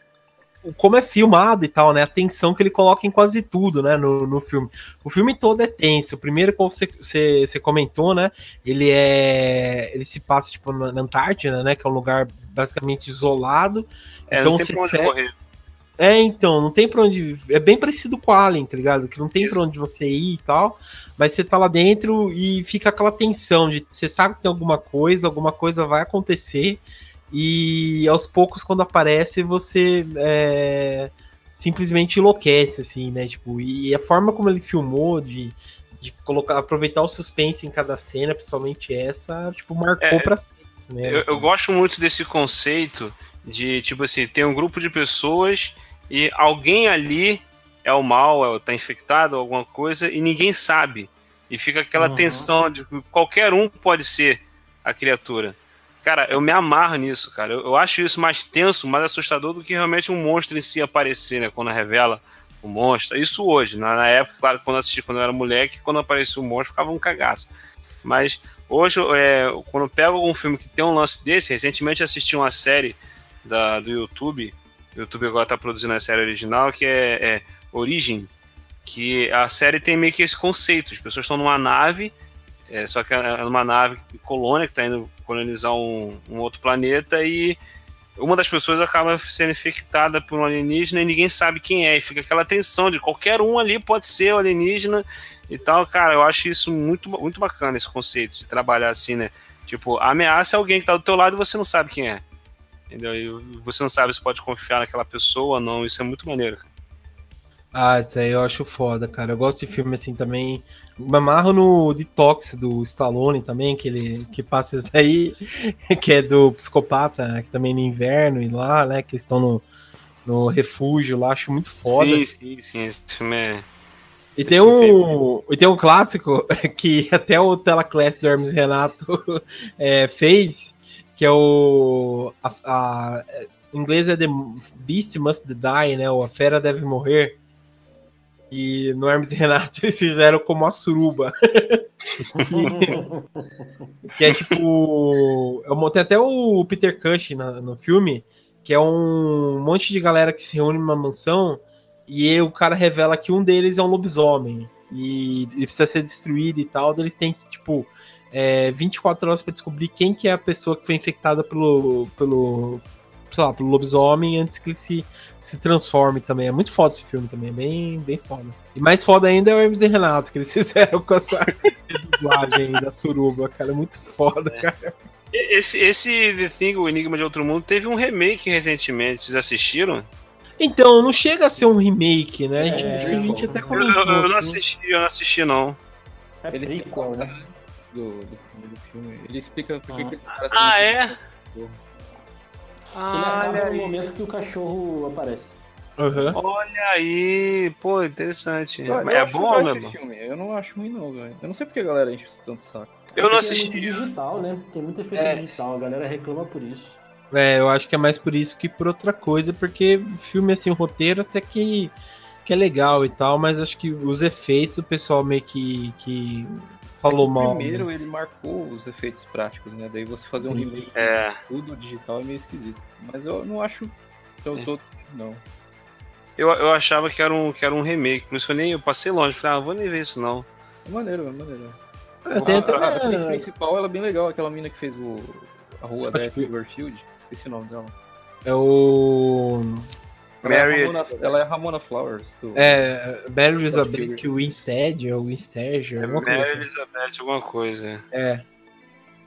o- como é filmado e tal, né? A tensão que ele coloca em quase tudo, né? No, no filme. O filme todo é tenso. O primeiro, como você, você, você comentou, né? Ele é. Ele se passa, tipo, na, na Antártida, né? Que é um lugar basicamente isolado.
É,
então
não tem
você
pra onde correr.
É, então, não tem pra onde. É bem parecido com Alien, tá ligado? Que não tem pra onde você ir e tal. Mas você tá lá dentro e fica aquela tensão de você sabe que tem alguma coisa, alguma coisa vai acontecer. E aos poucos, quando aparece, você é, simplesmente enlouquece, assim, né? Tipo, e a forma como ele filmou de, de colocar, aproveitar o suspense em cada cena, principalmente essa, tipo, marcou
É,
pra
Eu, eu gosto muito desse conceito de, tipo assim, tem um grupo de pessoas e alguém ali é o mal, é, tá infectado, alguma coisa, e ninguém sabe. E fica aquela
Uhum.
tensão de que qualquer um pode ser a criatura. Cara, eu me amarro nisso, cara. Eu, eu acho isso mais tenso, mais assustador do que realmente um monstro em si aparecer, né? Quando revela o monstro. Isso hoje, na, na época, claro, quando eu assisti quando eu era moleque, quando aparecia o monstro, ficava um cagaço. Mas hoje, é, quando eu pego algum filme que tem um lance desse, recentemente assisti uma série da, do YouTube. O YouTube agora tá produzindo a série original, que é, é Origem. Que a série tem meio que esse conceito. As pessoas estão numa nave, é, só que é numa nave colônia que está indo colonizar um, um outro planeta e uma das pessoas acaba sendo infectada por um alienígena e ninguém sabe quem é. E fica aquela tensão de qualquer um ali pode ser o alienígena e tal. Cara, eu acho isso muito, muito bacana, esse conceito de trabalhar assim, né? Tipo, ameaça é alguém que tá do teu lado e você não sabe quem é. Entendeu? E você não sabe se pode confiar naquela pessoa ou não. Isso é muito maneiro, cara.
Ah, isso aí eu acho foda, cara. Eu gosto de filme assim também. Me amarro no Detox do Stallone também, que ele que passa isso aí, que é do psicopata, né, que também no inverno e lá, né? Que eles estão no, no refúgio lá, acho muito foda.
Sim, sim, sim. Esse filme é.
E tem, um, e tem um clássico que até o Telaclass do Hermes Renato é, fez, que é o. A, a, em inglês é The Beast Must Die, né? Ou A Fera Deve Morrer. E no Hermes Renato eles fizeram como a suruba. que é tipo. Eu montei até o Peter Cush no filme, que é um monte de galera que se reúne numa mansão e o cara revela que um deles é um lobisomem. E ele precisa ser destruído e tal. Eles têm que, tipo, é, 24 horas para descobrir quem que é a pessoa que foi infectada pelo, pelo, sei lá, pelo lobisomem antes que ele se, se transforme também. É muito foda esse filme também, é bem, bem foda. E mais foda ainda é o Hermes e Renato, que eles fizeram com essa dublagem da suruba, cara. É muito foda, é. cara.
Esse, esse The Thing, o Enigma de Outro Mundo, teve um remake recentemente. Vocês assistiram?
Então, não chega a ser um remake, né? É, acho que a gente até comentou.
Eu, eu, não assisti, eu não assisti, não.
É ele prequel, né? Do, do, do, filme. Ele explica por que
ah. Ah, é?
Ah, ele acaba no momento que o cachorro aparece.
Uhum. Olha aí, pô, interessante. Eu, eu é bom,
né? Filme. Eu não acho ruim, não, velho. Eu não sei porque a galera enche tanto saco.
Eu não assisti. É
muito digital, né? Tem muito efeito é. digital, a galera reclama por isso.
É, eu acho que é mais por isso que por outra coisa, porque filme assim, o roteiro até que, que é legal e tal, mas acho que os efeitos o pessoal meio que, que falou é mal.
Primeiro ele marcou os efeitos práticos, né? Daí você fazer um remake
é.
tudo digital é meio esquisito. Mas eu não acho tão é. todo, não.
Eu, eu achava que era, um, que era um remake, por isso eu nem eu passei longe, falei, ah, vou nem ver isso não.
É maneiro, é maneiro. É, a, a atriz principal ela é bem legal, aquela mina que fez o, a rua da Cloverfield, esqueci o nome dela.
É o.
Ela, Mary... é Ramona, ela é Ramona Flowers.
Do... É, Mary Elizabeth Winstead, ou Winstead,
é Mary assim. Elizabeth, alguma coisa.
É.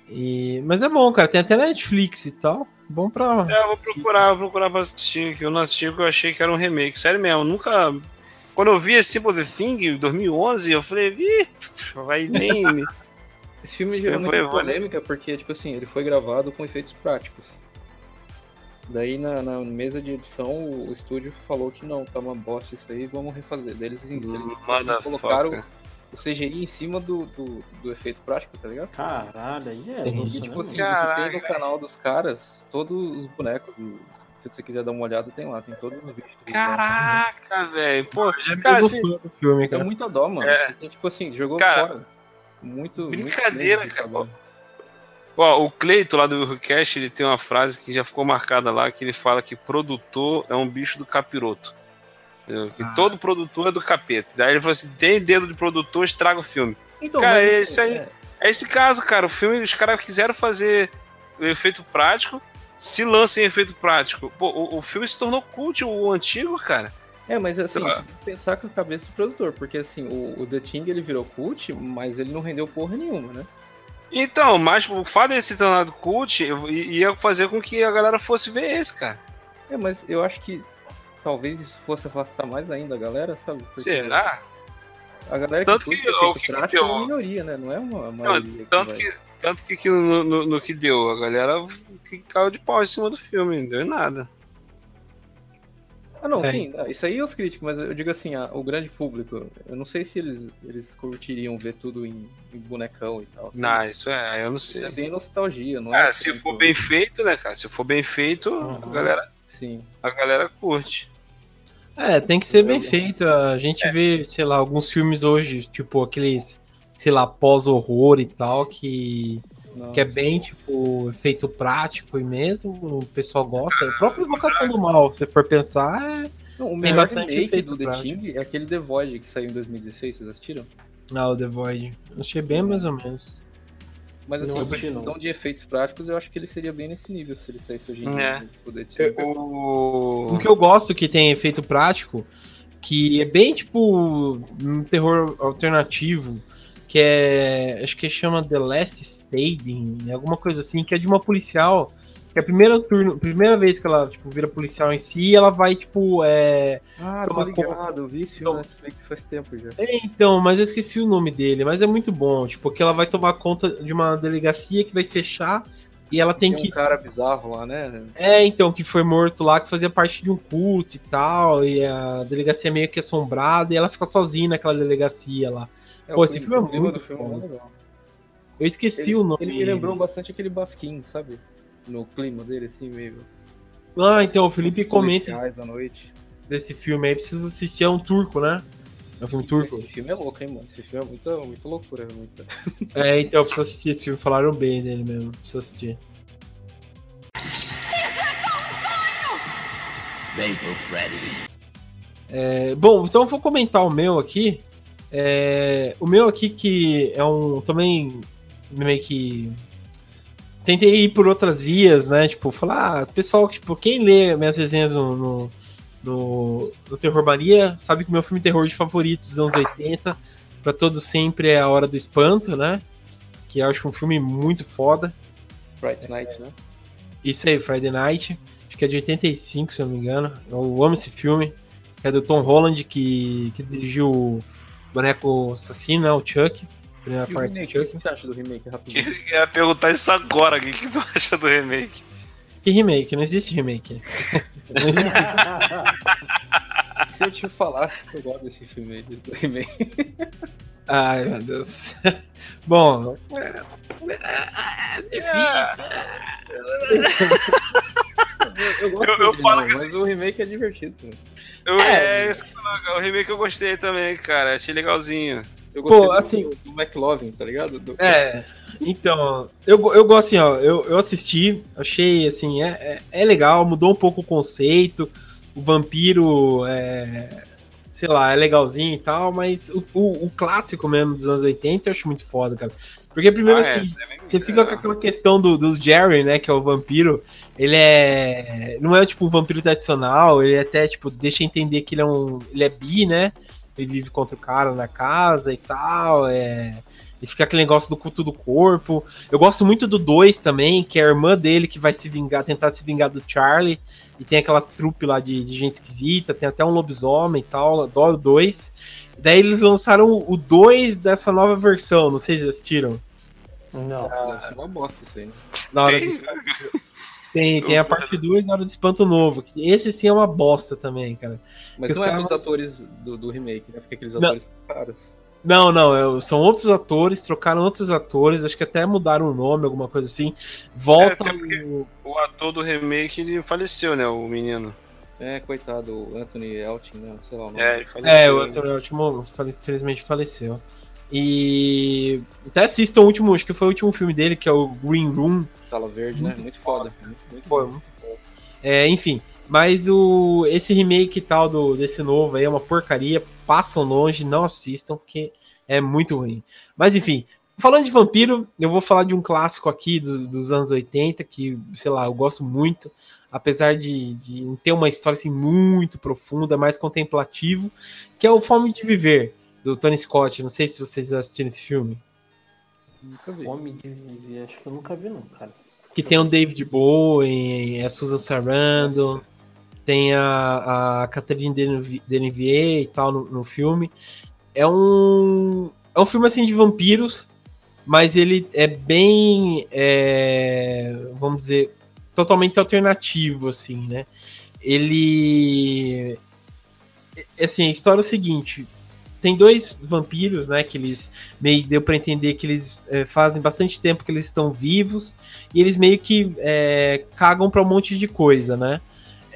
E... Mas é bom, cara, tem até Netflix e tal. Bom pra.
É, eu vou procurar, vou procurar pra assistir. Eu não assisti porque eu achei que era um remake. Sério mesmo, nunca. Quando eu vi esse The Thing em 2011, eu falei, vi, vai nem.
esse filme gerou muita polêmica porque, tipo assim, ele foi gravado com efeitos práticos. Daí na, na, mesa de edição o estúdio falou que não, tá uma bosta isso aí, vamos refazer. Daí eles, eles, eles colocaram o CGI em cima do, do, do, efeito prático, tá ligado?
Caralho, aí é.
E, isso, tipo, né, assim, você tem no canal dos caras todos os bonecos. Se você quiser dar uma olhada, tem lá, tem todos os vídeos.
Caraca, velho. Pô,
já cara, assim, filme, cara.
É muita dó, mano. É. Tem, tipo assim, jogou cara, fora. Muito.
Brincadeira, muito cara. Ó, o Cleito lá do Eurocast, ele tem uma frase que já ficou marcada lá, que ele fala que produtor é um bicho do capiroto. Que ah. todo produtor é do capeta. Daí ele falou assim: tem dedo de produtor, estraga o filme. Então, cara, é esse aí. É. é esse caso, cara. O filme, os caras quiseram fazer o efeito prático, se lança em efeito prático. Pô, o, o filme se tornou cult, o antigo, cara.
É, mas assim, tá. pensar com a cabeça do produtor, porque assim, o, o The Thing ele virou cult, mas ele não rendeu porra nenhuma, né?
Então, mas o fato de ser tornado cult ia fazer com que a galera fosse ver esse, cara.
É, mas eu acho que talvez isso fosse afastar mais ainda a galera, sabe?
Porque Será?
A galera
tanto
que,
que, o que,
que deu... é uma minoria, né? Não é uma maioria.
Não, tanto, que, tanto que, que no, no, no, que deu, a galera que caiu de pau em cima do filme, não deu nada.
Ah, não, é. sim, isso aí é os críticos, mas eu digo assim, a, o grande público, eu não sei se eles, eles curtiriam ver tudo em, em bonecão e tal.
Não, isso é, eu não sei.
Isso é bem nostalgia, não é?
Ah, se for bem feito, né, cara? Se for bem feito, uhum. a galera.
Sim.
A galera curte.
É, tem que ser bem feito. A gente é. vê, sei lá, alguns filmes hoje, tipo aqueles, sei lá, pós-horror e tal, que nossa. que é bem, tipo, efeito prático e mesmo, o pessoal gosta. A própria Invocação do Mal, se for pensar, é...
Não, o melhor remake do The Thing é aquele The Void que saiu em 2016, vocês assistiram?
Não, o The Void. Achei bem mais ou menos.
Mas assim,
Não
a questão de efeitos práticos, eu acho que ele seria bem nesse nível se ele saísse hoje em dia.
É.
né, de-
O...
O que eu gosto que tem efeito prático, que é bem tipo um terror alternativo, que é. Acho que chama The Last Standing, alguma coisa assim, que é de uma policial. Que é a primeira turno, primeira vez que ela tipo, vira policial em si, ela vai, tipo, é.
Ah, tô
Toma
ligado, eu vi esse filme na Netflix faz tempo já.
É, então, mas eu esqueci o nome dele, mas é muito bom, tipo, que ela vai tomar conta de uma delegacia que vai fechar e ela tem
Tem
que
um cara bizarro lá, né?
É, então, que foi morto lá, que fazia parte de um culto e tal, e a delegacia é meio que assombrada, e ela fica sozinha naquela delegacia lá.
É,
Pô,
o
esse filme é muito
do filme é
foda.
legal.
Eu esqueci
Ele,
o nome.
ele me lembrou bastante aquele Basquim, sabe? No clima dele, assim, meio.
Ah, então, o Felipe comenta
policiais à noite.
desse filme aí, precisa assistir, é um turco, né? É um filme turco.
Esse filme é louco, hein, mano? Esse filme é muita, muita loucura. Muita...
É, então, eu preciso assistir esse filme, falaram bem dele mesmo, preciso assistir.
Vem pro Freddy.
É, bom, então eu vou comentar o meu aqui. É, o meu aqui que é um também meio que tentei ir por outras vias, né? Tipo, falar, ah, pessoal, tipo, quem lê minhas resenhas no, no, no, no Terror Mania sabe que o meu filme terror de favoritos dos anos 80, pra todo sempre é A Hora do Espanto, né? Que eu acho um filme muito foda.
Fright Night, né?
Isso aí, Friday Night. Acho que é de 85, se eu não me engano. Eu amo esse filme. É do Tom Holland, que, que dirigiu Boneco Assassino, né? O Chuck. Primeira
E o
parte do
remake, o
Chuck.
que você acha do remake, rapidinho?
Eu ia perguntar isso agora, o que, que tu acha do remake?
Que remake? Não existe remake. Não existe.
Se eu te falasse que eu gosto desse filme remake.
Ai, meu Deus. Bom.
Eu, gosto
Eu- falo
não,
que-
mas o remake é divertido.
Eu,
É.
é, isso que eu falo, o remake eu gostei também, cara. Achei legalzinho.
Eu gostei
Pô,
do,
assim-
do, do McLovin, tá ligado? Do-
É, então, eu, eu gosto assim, ó, eu, eu assisti, achei assim, é, é, é legal, mudou um pouco o conceito, o vampiro, é, sei lá, é legalzinho e tal, mas o, o, o clássico mesmo dos anos 80 eu acho muito foda, cara. Porque primeiro
Ah, é,
assim,
você é
você fica com aquela questão do, do Jerry, né, que é o vampiro, ele é, não é tipo um vampiro tradicional, ele até, tipo, deixa entender que ele é um, ele é bi, né, ele vive contra o cara na casa e tal, é... E fica aquele negócio do culto do corpo. Eu gosto muito do 2 também, que é a irmã dele que vai se vingar, tentar se vingar do Charlie. E tem aquela trupe lá de, de gente esquisita, tem até um lobisomem e tal. Adoro o 2. Daí eles lançaram o 2 dessa nova versão, não sei se vocês assistiram.
Não.
Ah, é uma bosta isso aí. né?
Na hora
Tem?
Tem, tem a parte 2 na hora do espanto novo. Esse sim é uma bosta também, cara.
Mas
os
não é dos atores do, do remake, né? Porque aqueles
Não.
atores caros.
Não, não, eu- são outros atores, trocaram outros atores, acho que até mudaram o nome, alguma coisa assim. Volta
É,
o-
O ator do remake, ele faleceu, né, o menino.
É, coitado, o Anthony Elton, né? Sei lá o nome.
É, ele faleceu.
É, o Anthony Último, infelizmente faleceu. E até assistam o último, acho que foi o último filme dele, que é o Green Room.
Sala Verde, né? Muito foda. Muito, muito
é muito bom. É, enfim, mas o esse remake e tal do desse novo aí é uma porcaria. Passam longe, não assistam, porque é muito ruim. Mas enfim, falando de vampiro, eu vou falar de um clássico aqui dos, dos anos 80 que, sei lá, eu gosto muito, apesar de, de ter uma história assim muito profunda, mais contemplativo, que é o Fome de Viver do Tony Scott. Não sei se vocês assistiram esse filme.
Nunca vi.
Homem de acho que eu nunca vi, não, cara.
Que tem o David Bowie, a Susan Sarandon, tem a, a Catherine Deneuve- Deneuve e tal no, no filme. É um, é um filme assim de vampiros, mas ele é bem, é, vamos dizer, totalmente alternativo, assim, né? Ele, é- assim, a história é o seguinte: tem dois vampiros, né? Que eles meio deu para entender que eles é, fazem bastante tempo que eles estão vivos e eles meio que é, cagam pra um monte de coisa, né?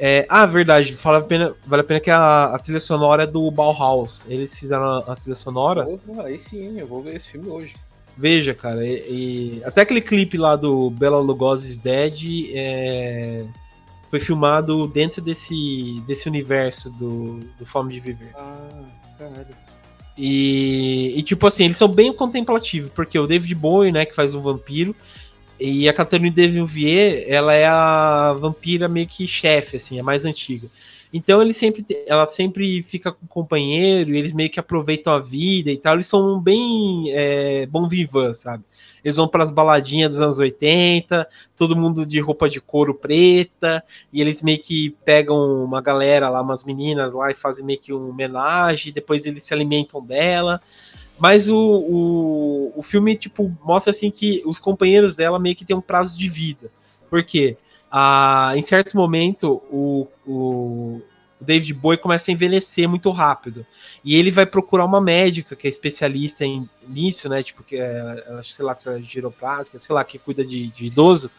É, ah, verdade, vale a pena, vale a pena que a, a trilha sonora é do Bauhaus. Eles fizeram a, a trilha sonora.
Porra, aí sim, eu vou ver esse filme hoje.
Veja, cara, e, e- até aquele clipe lá do Bela Lugosi's Dead é, foi filmado dentro desse, desse universo do, do Fome de Viver.
Ah, caralho.
E, e, tipo assim, eles são bem contemplativos, porque o David Bowie, né, que faz o vampiro, e a Catherine Deneuve, ela é a vampira meio que chefe, assim, a mais antiga. Então ele sempre, ela sempre fica com o companheiro, e eles meio que aproveitam a vida e tal. Eles são bem é, bom vivan, sabe? Eles vão para as baladinhas dos anos 80, todo mundo de roupa de couro preta, e eles meio que pegam uma galera lá, umas meninas lá, e fazem meio que um homenagem, depois eles se alimentam dela. Mas o, o, o filme, tipo, mostra assim que os companheiros dela meio que têm um prazo de vida. Por quê? Ah, em certo momento, o, o, David Bowie começa a envelhecer muito rápido. E ele vai procurar uma médica que é especialista em, nisso, né? Tipo, que é, sei lá, se é giroprática, sei lá, que cuida de, de, idoso.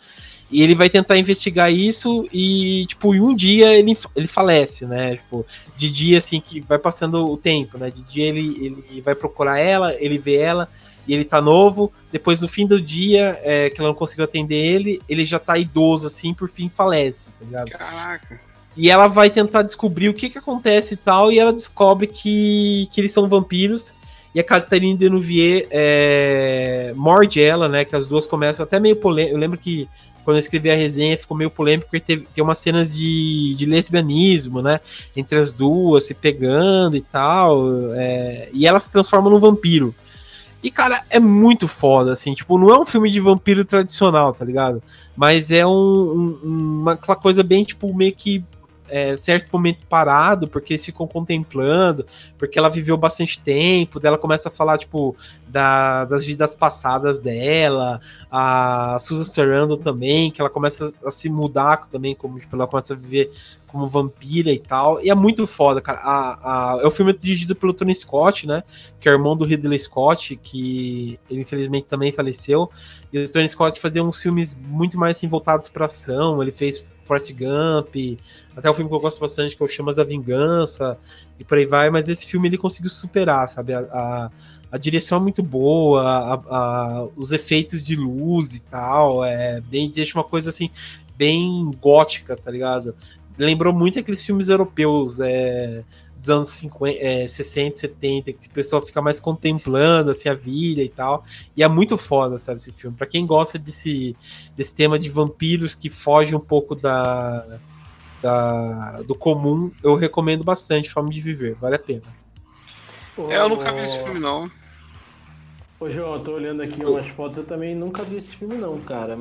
E ele vai tentar investigar isso e, tipo, em um dia ele, ele falece, né? Tipo, de dia, assim, que vai passando o tempo, né? De dia ele, ele vai procurar ela, ele vê ela e ele tá novo. Depois, no fim do dia, é, que ela não conseguiu atender ele, ele já tá idoso, assim, por fim falece, tá ligado?
Caraca.
E ela vai tentar descobrir o que que acontece e tal, e ela descobre que, que eles são vampiros. E a Catherine Deneuve é, morde ela, né? Que as duas começam até meio polêmico. Eu lembro que quando eu escrevi a resenha ficou meio polêmico porque teve, tem umas cenas de, de lesbianismo, né? Entre as duas, se pegando e tal. É, e ela se transforma num vampiro. E, cara, é muito foda, assim. Tipo, não é um filme de vampiro tradicional, tá ligado? Mas é um, um, uma, aquela coisa bem, tipo, meio que é, certo momento parado, porque eles ficam contemplando, porque ela viveu bastante tempo, dela começa a falar, tipo, da, das vidas passadas dela, a Susan Sarandon também, que ela começa a se mudar também, como tipo, ela começa a viver como vampira e tal, e é muito foda, cara. A, a, é o filme dirigido pelo Tony Scott, né, que é irmão do Ridley Scott, que ele infelizmente também faleceu, e o Tony Scott fazia uns filmes muito mais assim, voltados para ação, ele fez Forrest Gump, até o filme que eu gosto bastante, que é o Chamas da Vingança, e por aí vai, mas esse filme ele conseguiu superar, sabe? A, a, a direção é muito boa, a, os efeitos de luz e tal, é bem, deixa uma coisa assim, bem gótica, tá ligado? Lembrou muito aqueles filmes europeus, é, dos anos 50, é, 60, 70, que o pessoal fica mais contemplando assim, a vida e tal. E é muito foda, sabe, esse filme. Para quem gosta desse, desse tema de vampiros que foge um pouco da, da, do comum, eu recomendo bastante Forma de Viver, vale a pena.
É, eu nunca vi esse filme, não.
Ô, João, eu tô olhando aqui umas fotos, eu também nunca vi esse filme, não, cara.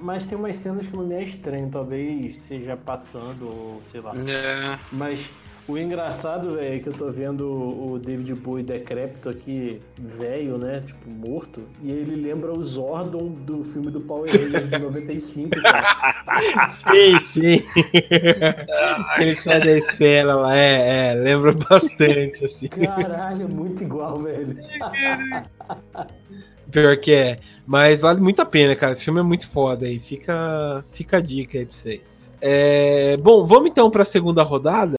Mas tem umas cenas que não me é estranho, talvez seja passando, ou sei lá.
É.
Mas o engraçado é que eu tô vendo o David Bowie decrépito aqui, velho, né? Tipo, morto. E ele lembra o Zordon do filme do Power Rangers de 95, cara.
sim, sim. ele tá esfera lá, é, é, lembra bastante, assim.
Caralho, é muito igual, velho.
Pior que é. Mas vale muito a pena, cara. Esse filme é muito foda aí. Fica, fica a dica aí pra vocês. É, bom, vamos então pra segunda rodada.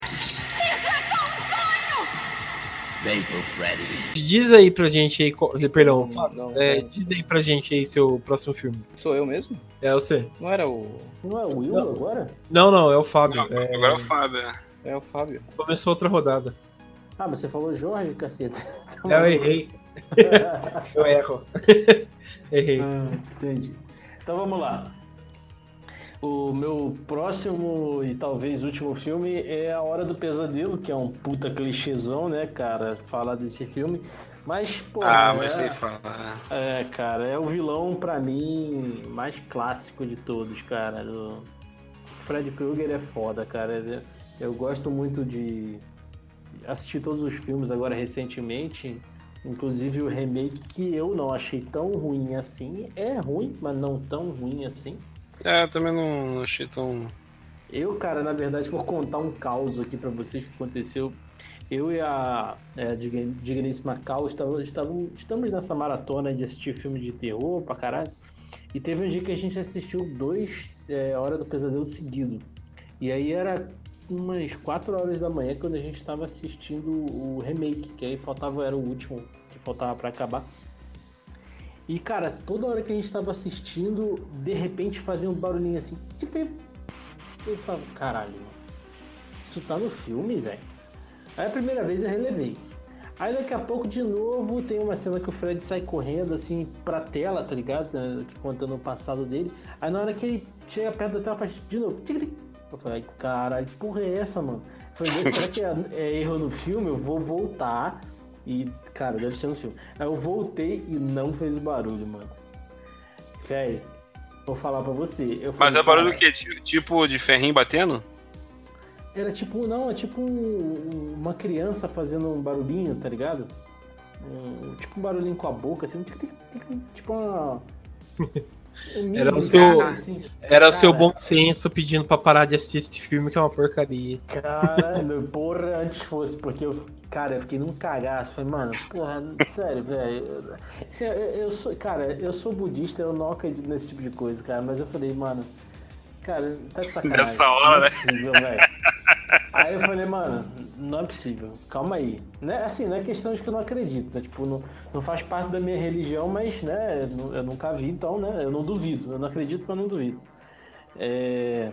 Pro Freddy.
Diz aí pra gente aí, perdão, não, não, é, diz aí pra gente aí seu próximo filme.
Sou eu mesmo?
É você.
Não era o.
Não é o Will não. agora?
Não, não, é o Fábio.
Não, é... Agora é o Fábio. É.
é o Fábio.
Começou outra rodada.
Ah, mas você falou Jorge, caceta.
É, eu errei. eu erro. errei.
Ah, entendi. Então vamos lá. O meu próximo e talvez último filme é A Hora do Pesadelo, que é um puta clichêzão, né, cara, falar desse filme. Mas, pô.
Ah, é, mas sem falar.
É, cara, é o vilão, para mim, mais clássico de todos, cara. O Fred Krueger é foda, cara. Eu gosto muito de assistir todos os filmes agora recentemente. Inclusive o remake que eu não achei tão ruim assim. É ruim, mas não tão ruim assim.
É, eu também não achei tão.
Eu, cara, na verdade, vou contar um caos aqui para vocês que aconteceu. Eu e a é, digníssima Cal estamos nessa maratona de assistir filme de terror pra caralho. E teve um dia que a gente assistiu dois é, Hora do Pesadelo seguido. E aí era umas 4 horas da manhã quando a gente estava assistindo o remake, que aí faltava, era o último que faltava para acabar. E, cara, toda hora que a gente tava assistindo, de repente fazia um barulhinho assim. Eu falava, caralho, isso tá no filme, velho. Aí a primeira vez eu relevei. Aí daqui a pouco, de novo, tem uma cena que o Fred sai correndo, assim, pra tela, tá ligado? Contando o passado dele. Aí na hora que ele chega perto da tela, faz de novo. Eu falei, caralho, que porra é essa, mano? Eu falei, "Deus, será que é, é erro no filme? Eu vou voltar. E, cara, deve ser no filme. Aí eu voltei e não fez barulho, mano. Véi, vou falar pra você. Eu
Mas é barulho
"Cara,
que Tipo- de ferrinho batendo?
Era tipo, não, é tipo um- uma criança fazendo um barulhinho, tá ligado? Um- tipo um barulhinho com a boca, assim, um tipo uma. Um
Era o seu, era o seu bom senso pedindo pra parar de assistir esse filme que é uma porcaria.
Caralho, porra, antes fosse, porque eu, cara, eu fiquei num cagaço. Falei, mano, porra, sério, velho. Assim, eu, eu sou, cara, eu sou budista, eu não acredito nesse tipo de coisa, cara, mas eu falei, mano, cara, tá de sacanagem.
Nessa hora, né?
Aí eu falei, mano, não é possível, calma aí. Né? Assim, não é questão de que eu não acredito, né? Tipo, não, não faz parte da minha religião, mas, né, eu nu- eu nunca vi, então, né, eu não duvido. Eu não acredito, mas não duvido. É...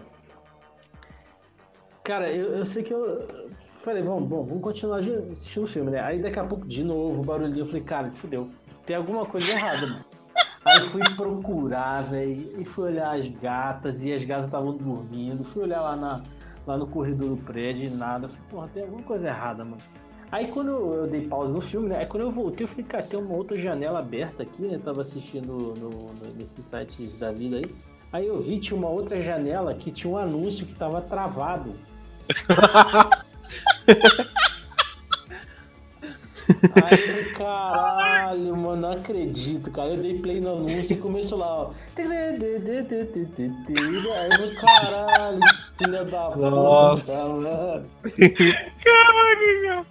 Cara, eu, eu sei que eu. Falei, vamos, bom, vamos continuar assistindo o filme, né? Aí daqui a pouco, de novo, o barulhinho, eu falei, cara, fudeu. Tem alguma coisa errada, mano. Aí fui procurar, velho, e fui olhar as gatas, e as gatas estavam dormindo. Fui olhar lá, na, lá no corredor do prédio nada. Falei, porra, tem alguma coisa errada, mano. Aí quando eu, eu dei pausa no filme, né? Aí quando eu voltei, eu falei, cara, tem uma outra janela aberta aqui, né? Tava assistindo no, no- nesses sites da vida aí. Aí eu vi, tinha uma outra janela que tinha um anúncio que tava travado. Aí eu caralho, mano, não acredito, cara. Eu dei play no anúncio e começou lá, ó. Eu caralho, filha da puta,
Nossa.
Caralho,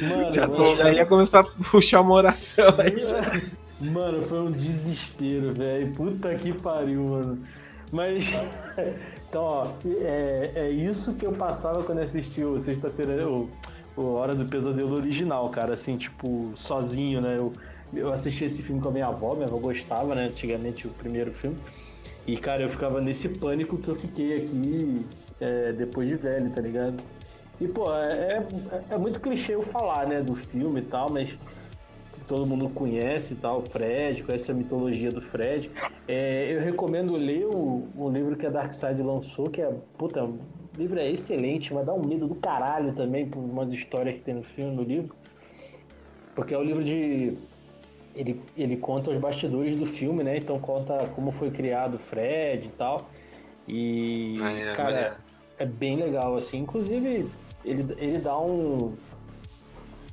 Mano,
Já, já ia começar a puxar uma oração aí.
Mano, foi um desespero, velho. Puta que pariu, mano. Mas. Então, ó, é, é isso que eu passava quando eu assisti o Sexta-feira, o, o Hora do Pesadelo original, cara. Assim, tipo, sozinho, né? Eu, eu assisti esse filme com a minha avó, minha avó gostava, né? Antigamente, o primeiro filme. E, cara, eu ficava nesse pânico que eu fiquei aqui é, depois de velho, tá ligado? E, pô, é, é, é muito clichê eu falar, né, do filme e tal, mas todo mundo conhece e tal, o Fred, conhece a mitologia do Fred. É, eu recomendo ler o, o livro que a Darkseid lançou, que é, puta, o livro é excelente, mas dá um medo do caralho também por umas histórias que tem no filme, no livro. Porque é o livro de. Ele, ele conta os bastidores do filme, né? Então conta como foi criado o Fred e tal. E.
Maneiro,
cara,
maneiro.
é bem legal, assim. Inclusive, ele, ele dá um.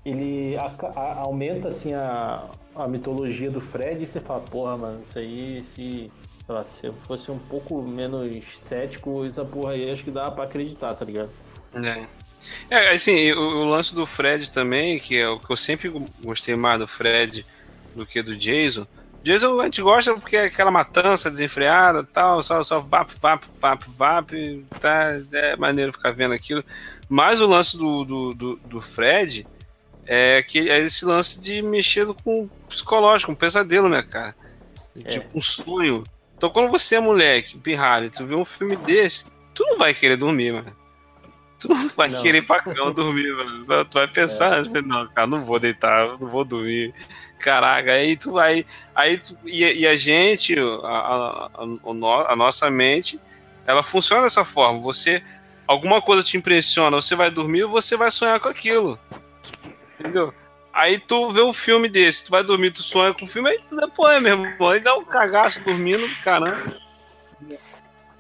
Ele aca- a- aumenta, assim, a, a mitologia do Fred e você fala, porra, mano, isso aí, se, sei lá, se eu fosse um pouco menos cético, essa porra aí acho que dá pra acreditar, tá ligado?
É. É, assim, o, o lance do Fred também, que é o que eu sempre gostei mais do Fred do que do Jason. Jason a gente gosta porque é aquela matança desenfreada tal, só, só vap, vap, vap, vap, tá, é maneiro ficar vendo aquilo. Mas o lance do, do, do, do Fred é que é esse lance de mexer com o psicológico, um pesadelo, né, cara? Tipo, um sonho. Então quando você é moleque, pirralho, tu vê um filme desse, tu não vai querer dormir, mano. Tu não vai
Não.
querer pra cama dormir, mano. Só tu vai pensar, não, cara, não vou deitar, não vou dormir. Caraca, aí tu vai. Aí tu- e, e a gente, a, a, a, a nossa mente, ela funciona dessa forma. Você. Alguma coisa te impressiona, você vai dormir você vai sonhar com aquilo. Entendeu? Aí tu vê um filme desse, tu vai dormir, tu sonha com o filme, aí tu depois, meu irmão, aí dá um cagaço dormindo, caramba.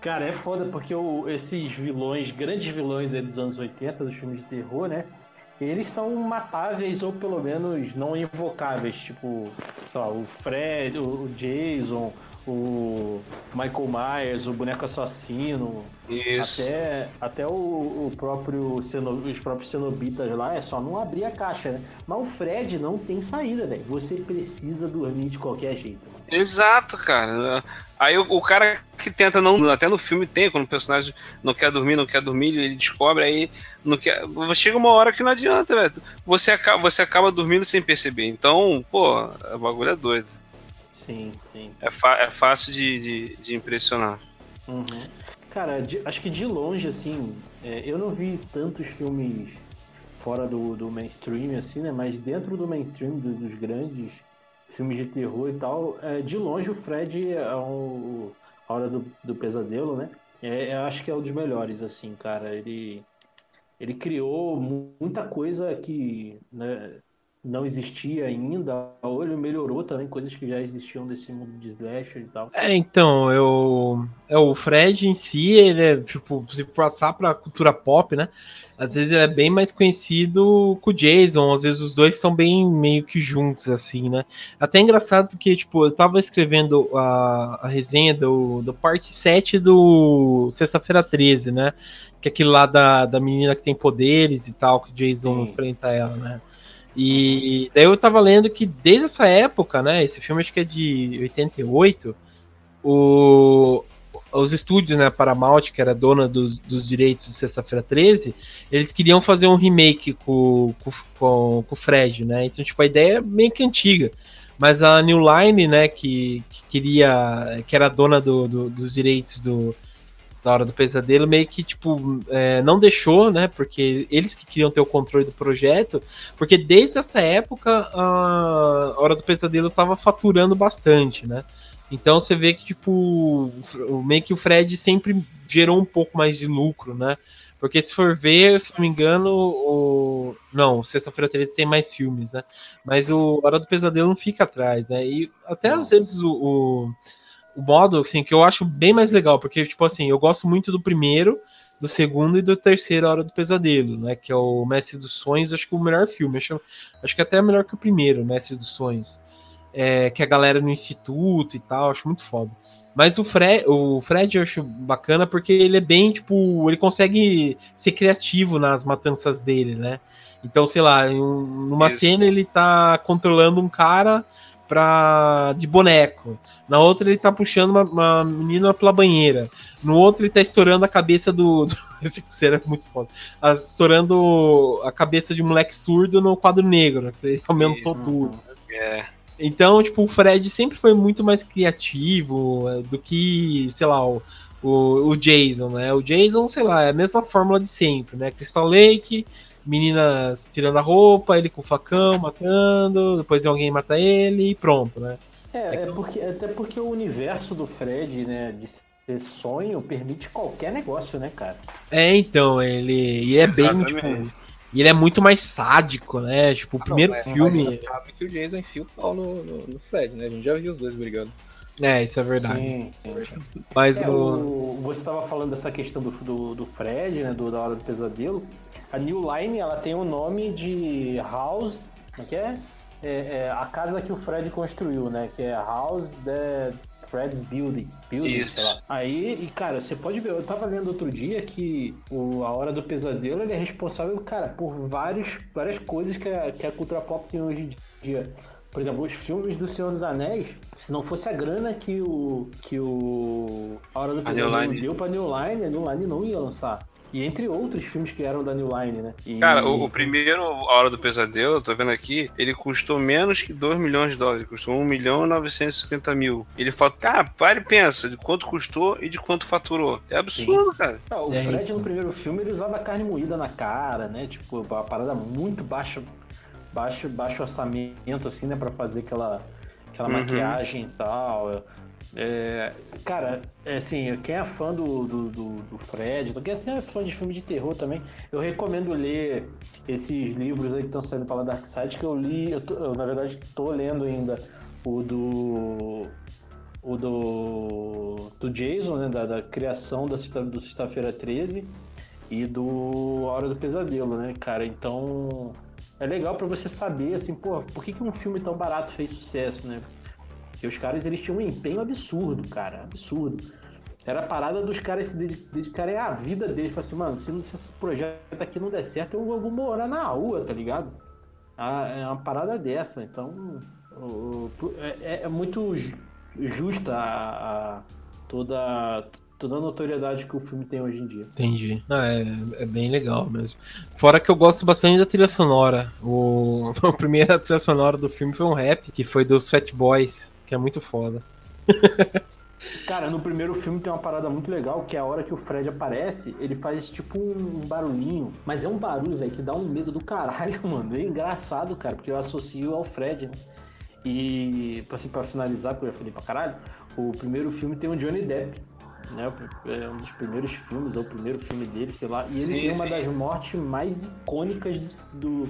Cara, é foda porque o- esses vilões, grandes vilões dos anos 80, dos filmes de terror, né? Eles são matáveis ou pelo menos não invocáveis. Tipo, sei lá, o Fred, o Jason, o Michael Myers, o boneco assassino.
Isso.
Até, até o, o próprio ceno- os próprios cenobitas lá é só não abrir a caixa, né? Mas o Fred não tem saída, velho. Você precisa dormir de qualquer jeito. Mano.
Exato, cara. Aí o, o cara que tenta não. Até no filme tem, quando o personagem não quer dormir, não quer dormir, ele descobre, aí não quer. Chega uma hora que não adianta, velho. Você acaba, você acaba dormindo sem perceber. Então, pô, o bagulho é doido.
Sim, sim.
É, é fácil de, de, de impressionar.
Uhum. Cara, de- acho que de longe, assim, é, eu não vi tantos filmes fora do, do mainstream, assim, né? Mas dentro do mainstream do- dos grandes filmes de terror e tal, é, de longe o Fred é a hora do, do pesadelo, né? É, eu acho que é um dos melhores, assim, cara. Ele, ele criou mu- muita coisa que né, não existia ainda, ou ele melhorou também coisas que já existiam desse mundo de slasher e tal.
É, então, eu. É, o Fred em si, ele é, tipo, se passar pra cultura pop, né? Às vezes ele é bem mais conhecido com o Jason, às vezes os dois estão bem meio que juntos, assim, né? Até é engraçado porque, tipo, eu tava escrevendo a, a resenha do, do parte 7 do Sexta-feira 13, né? Que é aquele lá da, da menina que tem poderes e tal, que o Jason enfrenta ela, né? E daí eu tava lendo que desde essa época, né? Esse filme acho que é de 88, o, os estúdios, né, Paramount, que era dona dos, dos direitos de Sexta-feira 13, eles queriam fazer um remake com, com, com, com o Fred, né? Então, tipo, a ideia é meio que antiga. Mas a New Line, né, que, que queria. que era dona do, do- dos direitos do, da hora do pesadelo, meio que, tipo, é, não deixou, né? Porque eles que queriam ter o controle do projeto, porque desde essa época a Hora do Pesadelo tava faturando bastante, né? Então você vê que, tipo, o- meio que o Fred sempre gerou um pouco mais de lucro, né? Porque se for ver, se não me engano, o. Não, Sexta-feira 13 tem mais filmes, né? Mas o Hora do Pesadelo não fica atrás, né? E até às vezes o, o, o modo, assim, que eu acho bem mais legal, porque, tipo assim, eu gosto muito do primeiro, do segundo e do terceiro Hora do Pesadelo, né? Que é o Mestre dos Sonhos, acho que o melhor filme. Acho, acho que até é melhor que o primeiro, Mestre dos Sonhos. É, que a galera no instituto e tal, acho muito foda. Mas o Fred, o Fred eu acho bacana porque ele é bem, tipo, ele consegue ser criativo nas matanças dele, né? Então, sei lá, em um- numa
Isso.
cena ele tá controlando um cara pra, de boneco. Na outra ele tá puxando uma, uma menina pela banheira. No outro ele tá estourando a cabeça do. do esse cena é muito foda. Estourando a cabeça de um moleque surdo no quadro negro. né? Ele aumentou tudo.
É.
Então, tipo, o Fred sempre foi muito mais criativo eh, do que, sei lá, o, o, o Jason, né? O Jason, sei lá, é a mesma fórmula de sempre, né? Crystal Lake, meninas tirando a roupa, ele com o facão matando, depois alguém mata ele e pronto, né?
É, é porque, até porque o universo do Fred, né, de ser sonho, permite qualquer negócio, né, cara?
É, então, ele, e é bem,
Exatamente.
tipo, e ele é muito mais sádico, né? Tipo, o
Ah,
primeiro
não, mas
filme.
a gente sabe que o Jason enfia o pau no, no, no Fred, né? A gente já viu os dois brigando.
É, isso é verdade.
Sim, sim.
Mas
É,
o.
o- você estava falando dessa questão do, do, do Fred, né, do, da Hora do Pesadelo. A New Line, ela tem o nome de House, como é que é? É, é a casa que o Fred construiu, né, que é House the Fred's Building. Building,
Isso.
sei lá. Aí, e cara, você pode ver, eu tava lendo outro dia que o, a Hora do Pesadelo, ele é responsável, cara, por vários, várias coisas que a, que a cultura pop tem hoje em dia. Por exemplo, os filmes do Senhor dos Anéis, se não fosse a grana que o que o a Hora do Pesadelo deu pra New Line, a New Line não ia lançar. E entre outros filmes que eram da New Line, né? E-
Cara, o, o primeiro A Hora do Pesadelo, eu tô vendo aqui, ele custou menos que 2 milhões de dólares. Custou 1 milhão e 950 mil. Ele fala, cara, para e pensa de quanto custou e de quanto faturou. É absurdo, cara.
Ah, o
É,
Fred
então.
no primeiro filme ele usava carne moída na cara, né? Tipo, uma parada muito baixa, baixo, baixo orçamento, assim, né? Pra fazer aquela, aquela
Uhum.
maquiagem e tal. É, cara, é assim, quem é fã do, do, do, do Fred, quem é fã de filme de terror também, eu recomendo ler esses livros aí que estão saindo pela Dark Side, que eu li, eu, tô- eu, na verdade tô lendo ainda o do o do, do Jason, né, da, da criação da, do Sexta-feira 13 e do A Hora do Pesadelo, né, cara? Então é legal pra você saber, assim, pô, por que, que um filme tão barato fez sucesso, né? Porque os caras, eles tinham um empenho absurdo, cara, absurdo. Era a parada dos caras se dedi- dedicarem à vida deles. Falar assim, mano, se, se esse projeto aqui não der certo, eu vou morar na rua, tá ligado? Ah, é uma parada dessa. Então, é, é muito ju- justa a, a- toda, toda a notoriedade que o filme tem hoje em dia.
Entendi. Ah, é, é bem legal mesmo. Fora que eu gosto bastante da trilha sonora. O, a primeira trilha sonora do filme foi um rap, que foi dos Fat Boys, que é muito foda.
Cara, no primeiro filme tem uma parada muito legal, que é a hora que o Fred aparece, ele faz tipo um barulhinho. Mas é um barulho, velho, que dá um medo do caralho, mano. É engraçado, cara, porque eu associo ao Fred, né? E, assim, pra finalizar, porque eu já falei pra caralho, o primeiro filme tem o Johnny Depp. Né? É um dos primeiros filmes, é o primeiro filme dele, sei lá. E ele
Sim,
tem uma
sim.
das mortes mais icônicas do,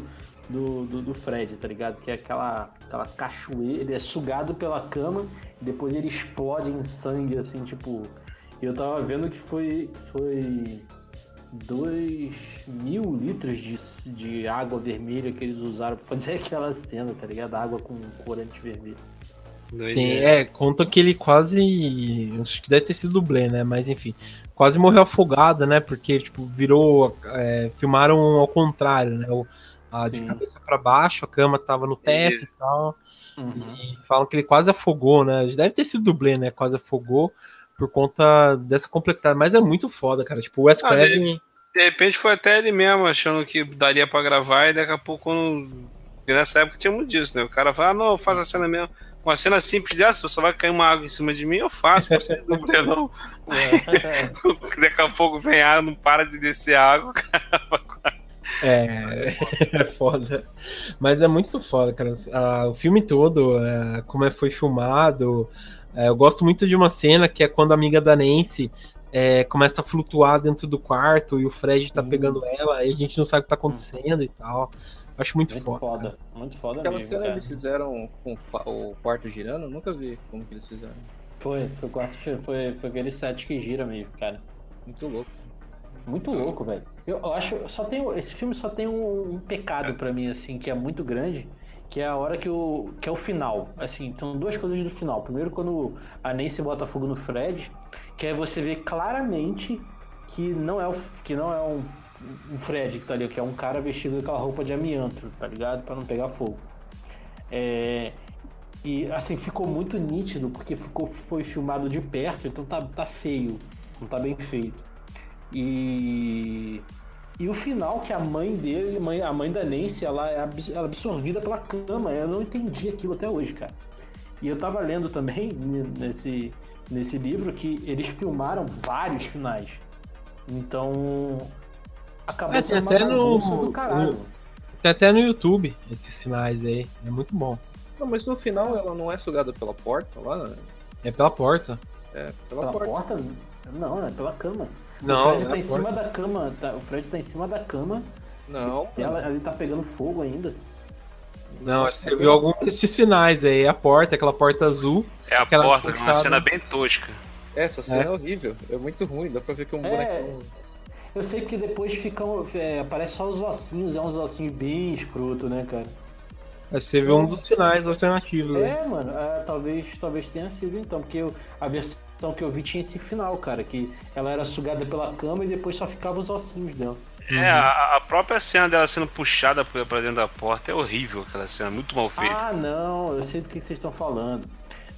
do, do, do Fred, tá ligado? Que é aquela, aquela cachoeira, ele é sugado pela cama e depois ele explode em sangue, assim, tipo. E eu tava vendo que foi. foi 2 mil litros de, de água vermelha que eles usaram pra fazer aquela cena, tá ligado? Água com corante vermelho.
Sim, é, conta que ele quase. Acho que deve ter sido dublê, né? Mas enfim, quase morreu afogado, né? Porque, tipo, virou. é, filmaram ao contrário, né? O, a, de
Sim.
cabeça pra baixo, a cama tava no teto
Isso.
e tal.
Uhum.
E falam que ele quase afogou, né? Deve ter sido dublê, né? Quase afogou por conta dessa complexidade. Mas é muito foda, cara. Tipo, o Wes
Ah,
Craven.
De repente foi até ele mesmo achando que daria pra gravar e daqui a pouco, quando... nessa época tinha muito disso, né? O cara fala, ah, não, faz a cena mesmo. Uma cena simples dessa, só vai cair uma água em cima de mim, eu faço, não precisa de não. daqui a pouco vem água, não para de descer água, cara.
É, é foda. Mas é muito foda, cara. Ah, o filme todo, é, como é, foi filmado. é, eu gosto muito de uma cena que é quando a amiga da Nancy é, começa a flutuar dentro do quarto e o Fred tá
Hum.
pegando ela e a gente não sabe o que tá acontecendo e tal. Acho muito,
Muito
foda.
foda, muito foda
Aquela
mesmo,
cena
cara.
eles fizeram com o qua- o quarto girando, eu nunca vi como que eles fizeram.
Foi, foi, o quarto, foi, foi aquele set que gira mesmo, cara.
Muito louco.
Muito louco, velho. Eu, eu acho, só tem, esse filme só tem um, um pecado pra mim, assim, que é muito grande, que é a hora que o, que é o final. Assim, são duas coisas do final. Primeiro, quando a Nancy bota fogo no Fred, que aí você vê claramente que não é, o, que não é um, um Fred que tá ali, que é um cara vestido com aquela roupa de amianto, tá ligado? Pra não pegar fogo. É, e assim, ficou muito nítido porque ficou, foi filmado de perto, então tá, tá feio, não tá bem feito. E, e o final, que a mãe dele, mãe- a mãe da Nancy, ela é é absorvida pela cama. Eu não entendi aquilo até hoje, cara. E eu tava lendo também nesse, nesse livro que eles filmaram vários finais. Então. Acabou
É, tem
uma
até no-
do caralho.
no- Tem até no YouTube esses sinais aí. É muito bom.
Não, mas no final ela não é sugada pela porta lá? né?
É pela porta.
É, pela,
Pela
porta.
porta? Não, é pela cama.
Não,
o Fred
é
tá em cima
porta.
da cama. tá- o Fred tá em cima da cama.
Não,
E ela, ele tá pegando fogo ainda.
Não, acho que você viu algum desses finais aí. A porta, aquela porta azul.
É a porta, é uma
puxada.
cena bem tosca.
essa cena é.
É.
horrível. É muito ruim, dá pra ver que é um
É.
bonecão.
Eu sei que depois ficam. É, aparece só os ossinhos, é uns ossinhos bem escroto, né, cara?
Aí Você viu um dos finais alternativos aí.
É, mano, é, talvez, talvez tenha sido então, porque eu- a versão que eu vi tinha esse final, cara, que ela era sugada pela cama e depois só ficava os ossinhos dela.
É, a, a própria cena dela sendo puxada pra pra dentro da porta é horrível, aquela cena, muito mal feita.
Ah, não, eu sei do que vocês estão falando.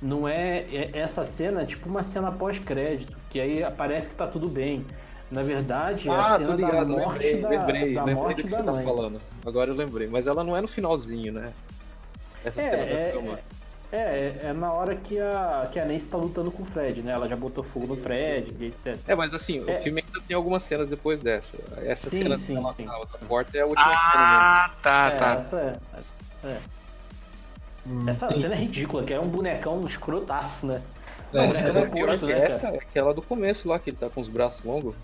Não é, é- essa cena é tipo uma cena pós-crédito, que aí parece que tá tudo bem. Na verdade, é a
Ah,
cena
tô ligado,
da morte
lembrei,
da,
lembrei,
da
lembrei
morte
do que
da
você tá
mãe.
falando. Agora eu lembrei, mas ela não é no finalzinho, né? Essa
É,
cena da
é,
cama.
é, é, é na hora que a, que a Nancy tá lutando com o Fred, né? Ela já botou fogo no Fred, e etc.
É, mas assim,
É.
o filme ainda tem algumas cenas depois dessa. Essa
Sim,
cena
sim,
dela
sim.
na outra porta é a última
Ah, tá,
É,
tá.
Essa é. Essa, é.
Hum,
Essa
tem-
cena é ridícula, que é um bonecão escrotaço, né?
É,
cena.
boneco
É,
oposto,
que
né,
essa é aquela do começo lá, que ele tá com os braços longos.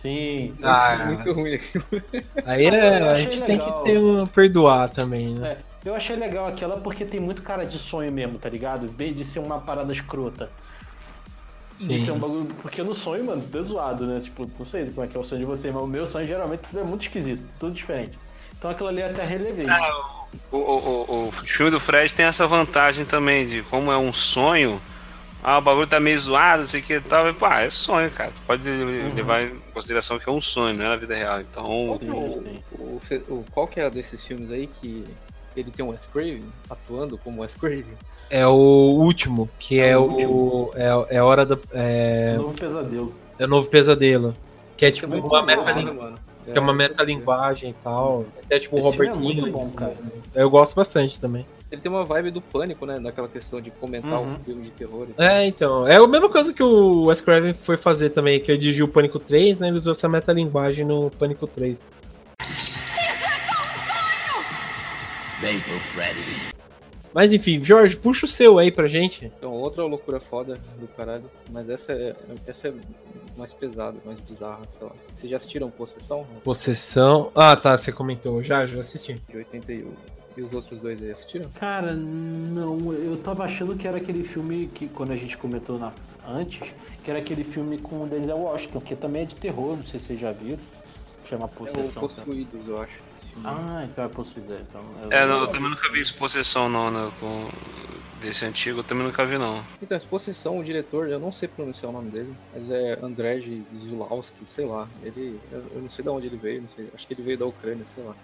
Sim. sim.
Ah,
é muito ruim aquilo.
Aí é, a gente tem que
legal.
ter um, perdoar também, né?
É, eu achei legal aquela porque tem muito cara de sonho mesmo, tá ligado? Bem de ser uma parada escrota. De
Sim.
ser um bagulho. Porque no sonho, mano, tudo é zoado, né? Tipo, não sei como é que é o sonho de você, mas o meu sonho geralmente tudo é muito esquisito, tudo diferente. Então aquilo ali eu até relevei.
Ah, o, o, o, o filme do Fred tem essa vantagem também, de como é um sonho, ah, o bagulho tá meio zoado, não sei o que e tal. e, Pá, é sonho, cara. Tu pode levar em consideração que é um sonho, não é na vida real. Então,
Qual,
Sim,
que é o- o- o- qual que é desses filmes aí que ele tem um Wes Craven atuando como Wes Craven?
É o último, que é,
É o
o.
último.
É, é a hora da. É,
Novo pesadelo.
é o novo pesadelo. Que é
Isso
tipo
é
uma
bom,
meta.
né, mano?
Que é uma metalinguagem e tal. Até tipo o
Esse
Robert
é muito
Englund.
bom, cara.
Eu gosto bastante também.
Ele tem uma vibe do pânico, né? Naquela questão de comentar
Uhum.
um filme de terror. e tal.
É, então. É a mesma coisa que o Wes Craven foi fazer também, que ele dirigiu o Pânico 3, né? Ele usou essa metalinguagem no Pânico 3.
Vem pro Freddy.
Mas enfim, Jorge, puxa o seu aí pra gente.
Então, outra loucura foda do caralho. Mas essa é, essa é mais pesada, mais bizarra, sei lá. Vocês já assistiram Possessão?
Possessão. Ah, tá, você comentou. Já, já assisti.
De 81. E os outros dois aí assistiram?
Cara, não, eu tava achando que era aquele filme que quando a gente comentou na, antes, que era aquele filme com o Denzel Washington, que também é de terror, não sei se vocês já viram. Chama
É o
Possessão.
Possuídos, eu acho.
Ah, então é possuído. Então
É, não, eu também nunca vi isso, possessão não, né? Com... Desse antigo, eu também nunca vi não.
Então, essa Possessão, o diretor, eu não sei pronunciar o nome dele, mas é Andrzej Zulawski, sei lá. Ele, eu, eu não sei de onde ele veio, não sei, acho que ele veio da Ucrânia, sei lá.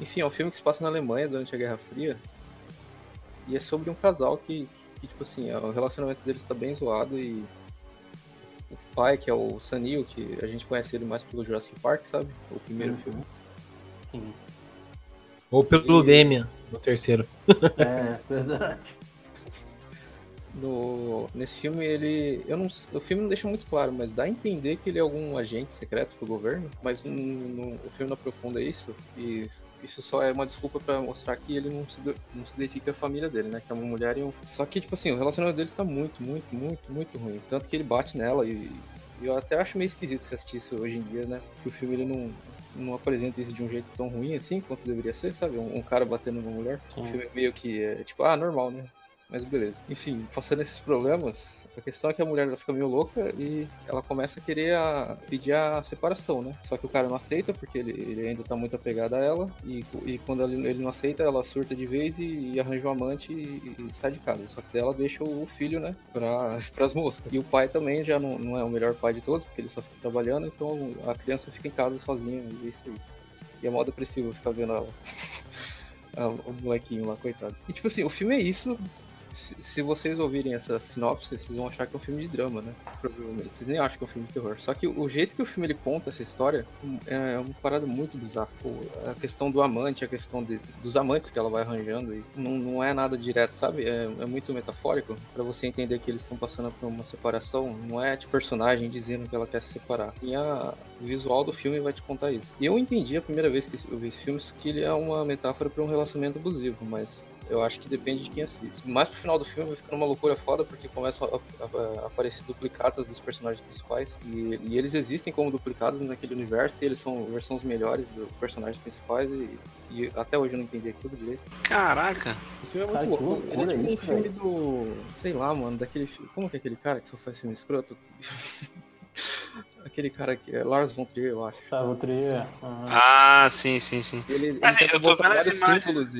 Enfim, é um filme que se passa na Alemanha durante a Guerra Fria. E é sobre um casal que, que tipo assim, o relacionamento deles está bem zoado e o pai, que é o Sanil, que a gente conhece ele mais pelo Jurassic Park, sabe? O primeiro
Uhum.
filme.
Sim.
Ou pelo
E-
Demian, no terceiro.
É, verdade.
No, nesse filme ele. Eu não, o filme não deixa muito claro, mas dá a entender que ele é algum agente secreto do governo, mas não- o filme não aprofunda isso. E isso só é uma desculpa pra mostrar que ele não se, não se dedica à família dele, né? Que é uma mulher e um. Só que, tipo assim, o relacionamento deles tá muito, muito, muito, muito ruim. Tanto que ele bate nela e. e eu até acho meio esquisito se assistir isso hoje em dia, né? Porque o filme ele não, não apresenta isso de um jeito tão ruim assim quanto deveria ser, sabe? Um, um cara batendo numa mulher. O
Sim.
filme meio que é tipo, ah, normal, né? Mas beleza. Enfim, passando esses problemas, a questão é que a mulher fica meio louca e ela começa a querer a- pedir a separação, né? Só que o cara não aceita porque ele, ele ainda tá muito apegado a ela e, e quando ele, ele não aceita, ela surta de vez e, e arranja um amante e, e sai de casa. Só que ela deixa o filho, né, pra, pras moscas. E o pai também já não, não é o melhor pai de todos porque ele só fica trabalhando, então a criança fica em casa sozinha e é isso aí. E é mó depressivo ficar vendo ela. Ah, o molequinho lá, coitado. E tipo assim, o filme é isso. Se, vocês ouvirem essa sinopse, vocês vão achar que é um filme de drama, né? Provavelmente. Vocês nem acham que é um filme de terror. Só que o jeito que o filme ele conta essa história é uma parada muito bizarra. A questão do amante, a questão de- dos amantes que ela vai arranjando, e não, não é nada direto, sabe? É, é muito metafórico pra você entender que eles estão passando por uma separação. Não é de personagem dizendo que ela quer se separar. E a, o visual do filme vai te contar isso. E eu entendi a primeira vez que eu vi esse filme que ele é uma metáfora para um relacionamento abusivo, mas eu acho que depende de quem assiste. Mais pro final do filme vai ficando uma loucura foda, porque começam a, a- a aparecer duplicatas dos personagens principais. E, e eles existem como duplicados naquele universo, e eles são versões melhores dos personagens principais. E, e até hoje eu não entendi aquilo direito.
Caraca.
O filme é muito louco. Ele é tipo um filme do. Sei lá, mano, daquele. Como que é aquele cara que só faz filme escroto? aquele cara que é Lars von Trier, eu acho.
Tá, vou ter.
Ah, sim, sim, sim.
Ele, ele
Assim, eu tô vendo as
vários
imagens.
símbolos e,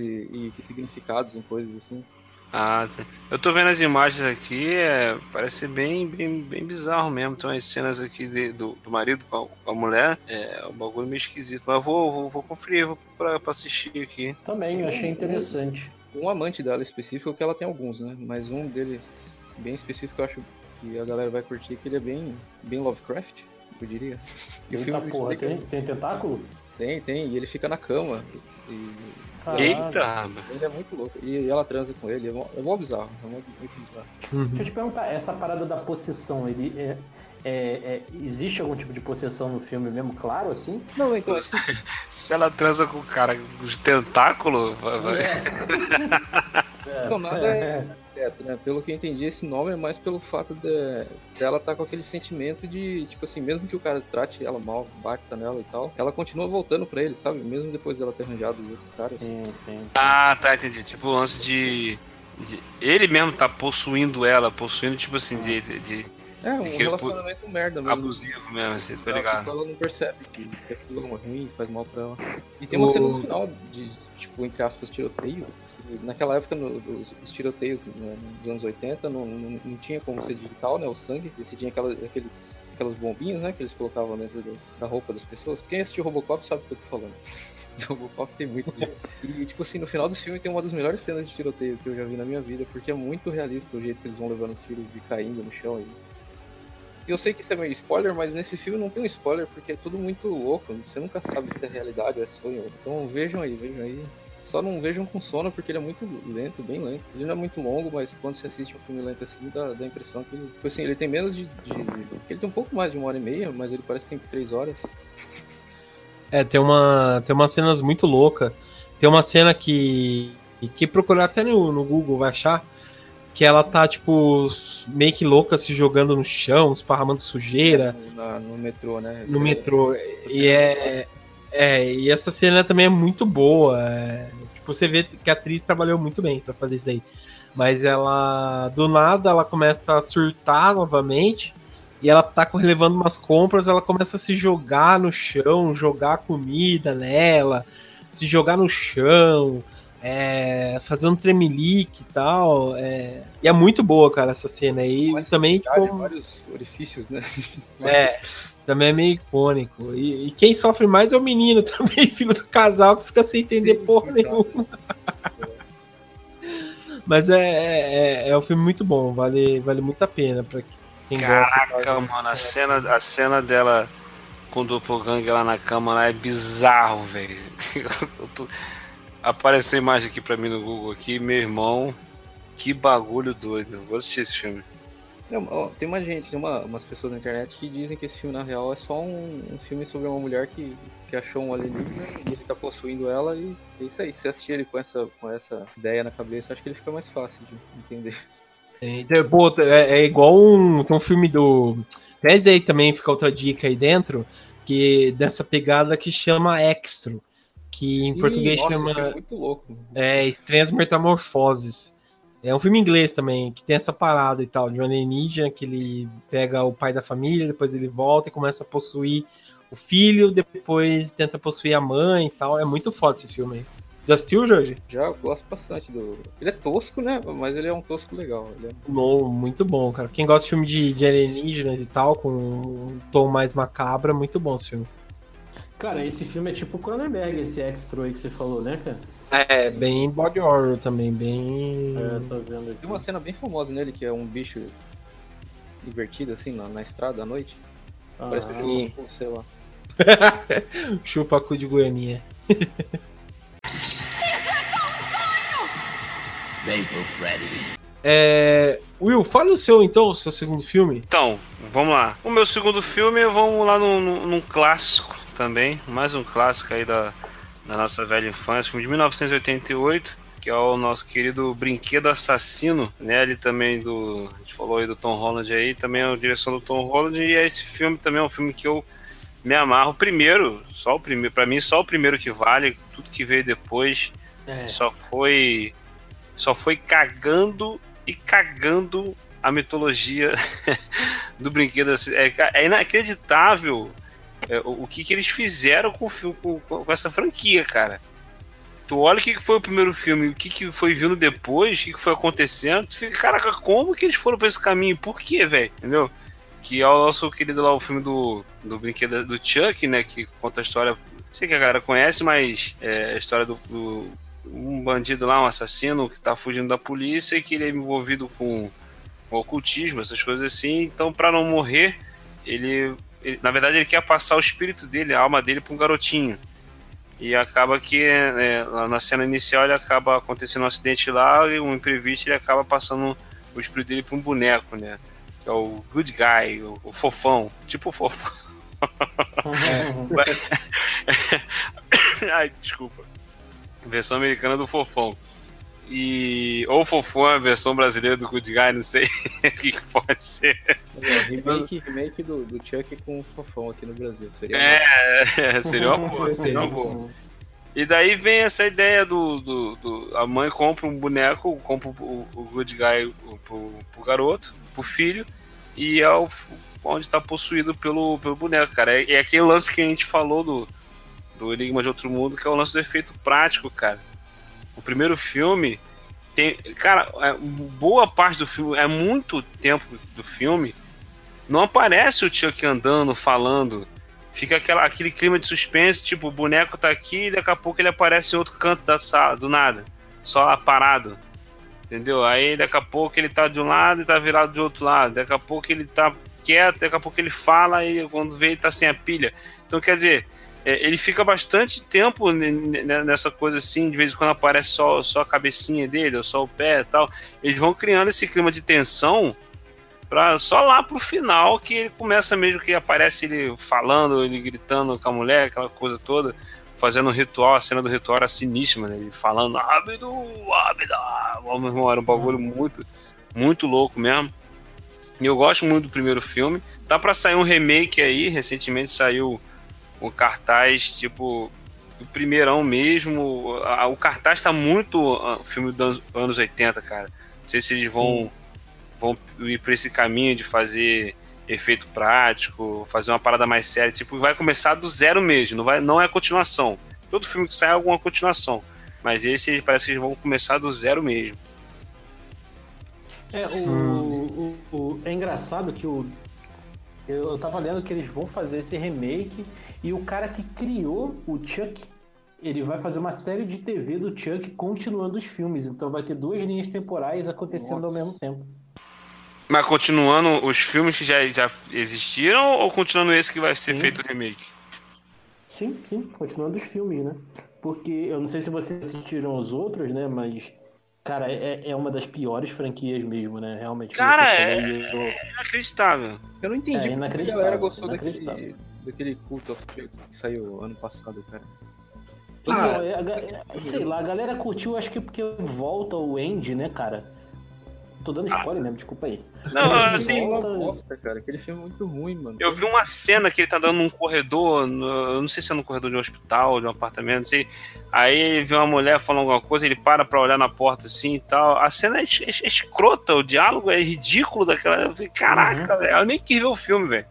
e significados em coisas assim.
Ah, sim. Eu tô vendo as imagens aqui, é, parece bem, bem, bem bizarro mesmo. Tem umas cenas aqui de- do, do marido com a, com a mulher, é um bagulho meio esquisito. Mas vou, vou, vou conferir, vou procurar pra assistir aqui.
Também, eu achei interessante.
Um amante dela específico, que ela tem alguns, né? Mas um deles, bem específico, eu acho que a galera vai curtir, que ele é bem, bem Lovecraft, eu diria. E o
Eita
filme
porra, tem, tem tentáculo?
Tem, tem, e ele fica na cama. E...
Eita.
Ele é muito louco. E ela transa com ele, é mó, é mó bizarro, é mó, muito bizarro.
Deixa eu te perguntar, essa parada da possessão, ele é, é- é- existe algum tipo de possessão no filme mesmo, claro, assim?
Não, então,
Se ela transa com o cara com os tentáculos, vai. vai.
Não, nada é né? Pelo que eu entendi, esse nome é mais pelo fato de, dela estar com aquele sentimento de, tipo assim, mesmo que o cara trate ela mal, bata nela e tal, ela continua voltando pra ele, sabe? Mesmo depois dela ter arranjado os outros caras.
Sim, sim.
Ah, tá, entendi. Tipo, lance de, de- Ele mesmo tá possuindo ela, possuindo, tipo assim, de. de, de
É, um relacionamento merda mesmo.
abusivo mesmo, assim, tá
Ela-
ligado?
Ela não percebe que que aquilo é ruim, faz mal pra ela. E tem uma
O-
cena no final de, tipo, entre aspas, tiroteio. Naquela época, no- tiroteios né, nos anos 80, não, não, não tinha como ser digital, né? O sangue. Você tinha aquela, aquele, aquelas bombinhas, né? Que eles colocavam dentro da roupa das pessoas. Quem assistiu Robocop sabe o que eu tô falando. Robocop tem muito. E, tipo assim, no final do filme tem uma das melhores cenas de tiroteio que eu já vi na minha vida, porque é muito realista o jeito que eles vão levando os tiros de caindo no chão. E eu sei que isso é meio spoiler, mas nesse filme não tem um spoiler, porque é tudo muito louco. Você nunca sabe se é realidade ou é sonho. Então vejam aí, vejam aí. Só não vejam com sono, porque ele é muito lento, bem lento. Ele não é muito longo, mas quando você assiste um filme lento assim, dá, dá a impressão que ele, tipo assim, ele tem menos de, de, Ele tem um pouco mais de uma hora e meia, mas ele parece que tem três horas.
É, tem uma. Tem umas cenas muito loucas. Tem uma cena que. Que procurar até no, no Google vai achar. Que ela tá, tipo, meio que louca se jogando no chão, esparramando sujeira.
Na, no metrô, né?
No metrô. E é. É, e essa cena também é muito boa. É, tipo, você vê que a atriz trabalhou muito bem para fazer isso aí. Mas ela, do nada, ela começa a surtar novamente. E ela tá levando umas compras, ela começa a se jogar no chão, jogar comida nela, se jogar no chão, é, fazer um tremelique e tal. É, e é muito boa, cara, essa cena aí.
Mas
também
como... vários orifícios, né?
É, também é meio icônico. E, e, quem sofre mais é o menino também, filho do casal, que fica sem entender Sim, porra nenhuma. Mas é, é, é, um filme muito bom, vale, vale muito a pena pra quem
Caraca, gosta. mano, a cena, a cena dela com o Doppelganger lá na cama lá é bizarro, velho. Apareceu a imagem aqui pra mim no Google aqui, meu irmão, que bagulho doido. Vou assistir esse filme.
Não, ó, tem uma gente, tem uma, umas pessoas na internet que dizem que esse filme na real é só um, um filme sobre uma mulher que, que achou um alienígena e ele tá possuindo ela e é isso aí. Se assistir ele com essa, com essa ideia na cabeça, acho que ele fica mais fácil de entender.
É, pô, é, é igual um, um filme do. Tese aí também fica outra dica aí dentro, que dessa pegada que chama Extro, que Sim, em português nossa, chama.
É muito louco.
É, Estranhas Metamorfoses. É um filme inglês também, que tem essa parada e tal, de um alienígena que ele pega o pai da família, depois ele volta e começa a possuir o filho, depois tenta possuir a mãe e tal. É muito foda esse filme aí. Já assistiu, Jorge?
Já, eu gosto bastante do. Ele é tosco, né? Mas ele é um tosco legal. Ele é...
Bom, muito bom, cara. Quem gosta de filme de, de alienígenas e tal, com um tom mais macabro, é muito bom esse filme.
Cara, esse filme é tipo Cronenberg, esse extra aí que você falou, né, cara?
É, bem body horror também, bem.
É, tô vendo aqui.
Tem uma cena bem famosa nele que é um bicho invertido assim na, na estrada à noite. Ah, Parece que sei lá.
Chupa cu de Goianinha.
Vem pro Freddy.
É... Will, fala o seu então, o seu segundo filme.
Então, vamos lá. O meu segundo filme, vamos lá num, num, num clássico também, mais um clássico aí da, da nossa velha infância, filme de 1988, que é o nosso querido Brinquedo Assassino, né? Ele também do. A gente falou aí do Tom Holland aí, também é a direção do Tom Holland, e esse filme também é um filme que eu me amarro. Primeiro, só o primeiro, para mim, só o primeiro que vale, tudo que veio depois é. só foi só foi cagando e cagando a mitologia do brinquedo. É, é inacreditável é, o, o que, que eles fizeram com, com, com, essa franquia, cara. Tu olha o que, que foi o primeiro filme, o que, que foi vindo depois, o que, que foi acontecendo, tu fica, caraca, como que eles foram pra esse caminho? Por quê, velho? Entendeu? Que é o nosso querido lá, o filme do, do brinquedo do Chuck, né? Que conta a história. Sei que a galera conhece, mas é a história do, do um bandido lá, um assassino que está fugindo da polícia e que ele é envolvido com, com ocultismo, essas coisas assim. Então, para não morrer, ele, ele, na verdade, ele quer passar o espírito dele, a alma dele, para um garotinho. E acaba que é, na cena inicial ele acaba acontecendo um acidente lá e um imprevisto ele acaba passando o espírito dele para um boneco, né? Que é o good guy, o, o fofão, tipo o fofão. Ai, desculpa versão americana do Fofão. E. Ou Fofão a versão brasileira do Good Guy, não sei o que, pode ser.
É, remake, remake do, do Chuck com o Fofão aqui no Brasil. Seria
é, é, seria uma boa, seria uma boa. E daí vem essa ideia do, do, do, A mãe compra um boneco, compra o, o Good Guy pro, pro garoto, pro filho, e é o, onde está possuído pelo, pelo boneco, cara. É, é aquele lance que a gente falou do, do Enigma de Outro Mundo, que é o lance do efeito prático, cara. O primeiro filme tem. Cara, é, boa parte do filme, é muito tempo do filme, não aparece o Chuck andando, falando. Fica aquela, aquele clima de suspense, tipo, o boneco tá aqui e daqui a pouco ele aparece em outro canto da sala, do nada. Só parado. Entendeu? Aí daqui a pouco ele tá de um lado e tá virado de outro lado. Daqui a pouco ele tá quieto, daqui a pouco ele fala e quando vê ele tá sem a pilha. Então, quer dizer, é, ele fica bastante tempo nessa coisa assim, de vez em quando aparece só, só a cabecinha dele, ou só o pé e tal. Eles vão criando esse clima de tensão pra, só lá pro final que ele começa mesmo que aparece ele falando, ele gritando com a mulher, aquela coisa toda, fazendo um ritual, a cena do ritual era siníssima, né? Ele falando Abidu, Abidu, meu era um bagulho muito, muito louco mesmo. E eu gosto muito do primeiro filme. Tá para sair um remake aí, recentemente saiu o cartaz, tipo, o primeirão mesmo. O cartaz tá muito uh, filme dos anos 80, cara. Não sei se eles vão, vão ir pra esse caminho de fazer efeito prático, fazer uma parada mais séria. Tipo, vai começar do zero mesmo, não, vai, não é continuação. Todo filme que sai é alguma continuação. Mas esse parece que eles vão começar do zero mesmo.
É, o, o, o, é engraçado que o. Eu, eu tava lendo que eles vão fazer esse remake e o cara que criou o Chuck, ele vai fazer uma série de TV do Chuck continuando os filmes. Então vai ter duas linhas temporais acontecendo Nossa. ao mesmo tempo.
Mas continuando os filmes que já, já existiram ou continuando esse que vai ser sim. feito o remake?
Sim, sim, continuando os filmes, né? Porque eu não sei se vocês assistiram os outros, né? Mas Cara, é, é uma das piores franquias mesmo, né? Realmente.
Cara, é, é inacreditável.
Eu não entendi
é
porque a galera gostou daquele, daquele Cult of que saiu ano passado, cara.
Ah, é, é, sei lá, a galera curtiu, acho que porque volta o Andy, né, cara? Tô dando spoiler ah. mesmo, desculpa aí.
Não, assim.
Volta... Bosta, cara. Aquele filme é muito ruim, mano.
Eu vi uma cena que ele tá dando num corredor, no, não sei se é num corredor de um hospital, de um apartamento, não sei. Aí ele vê uma mulher falando alguma coisa, ele para pra olhar na porta assim e tal. A cena é, é, é escrota, o diálogo é ridículo daquela. Eu falei, caraca, uhum. velho, eu nem quis ver o filme, velho.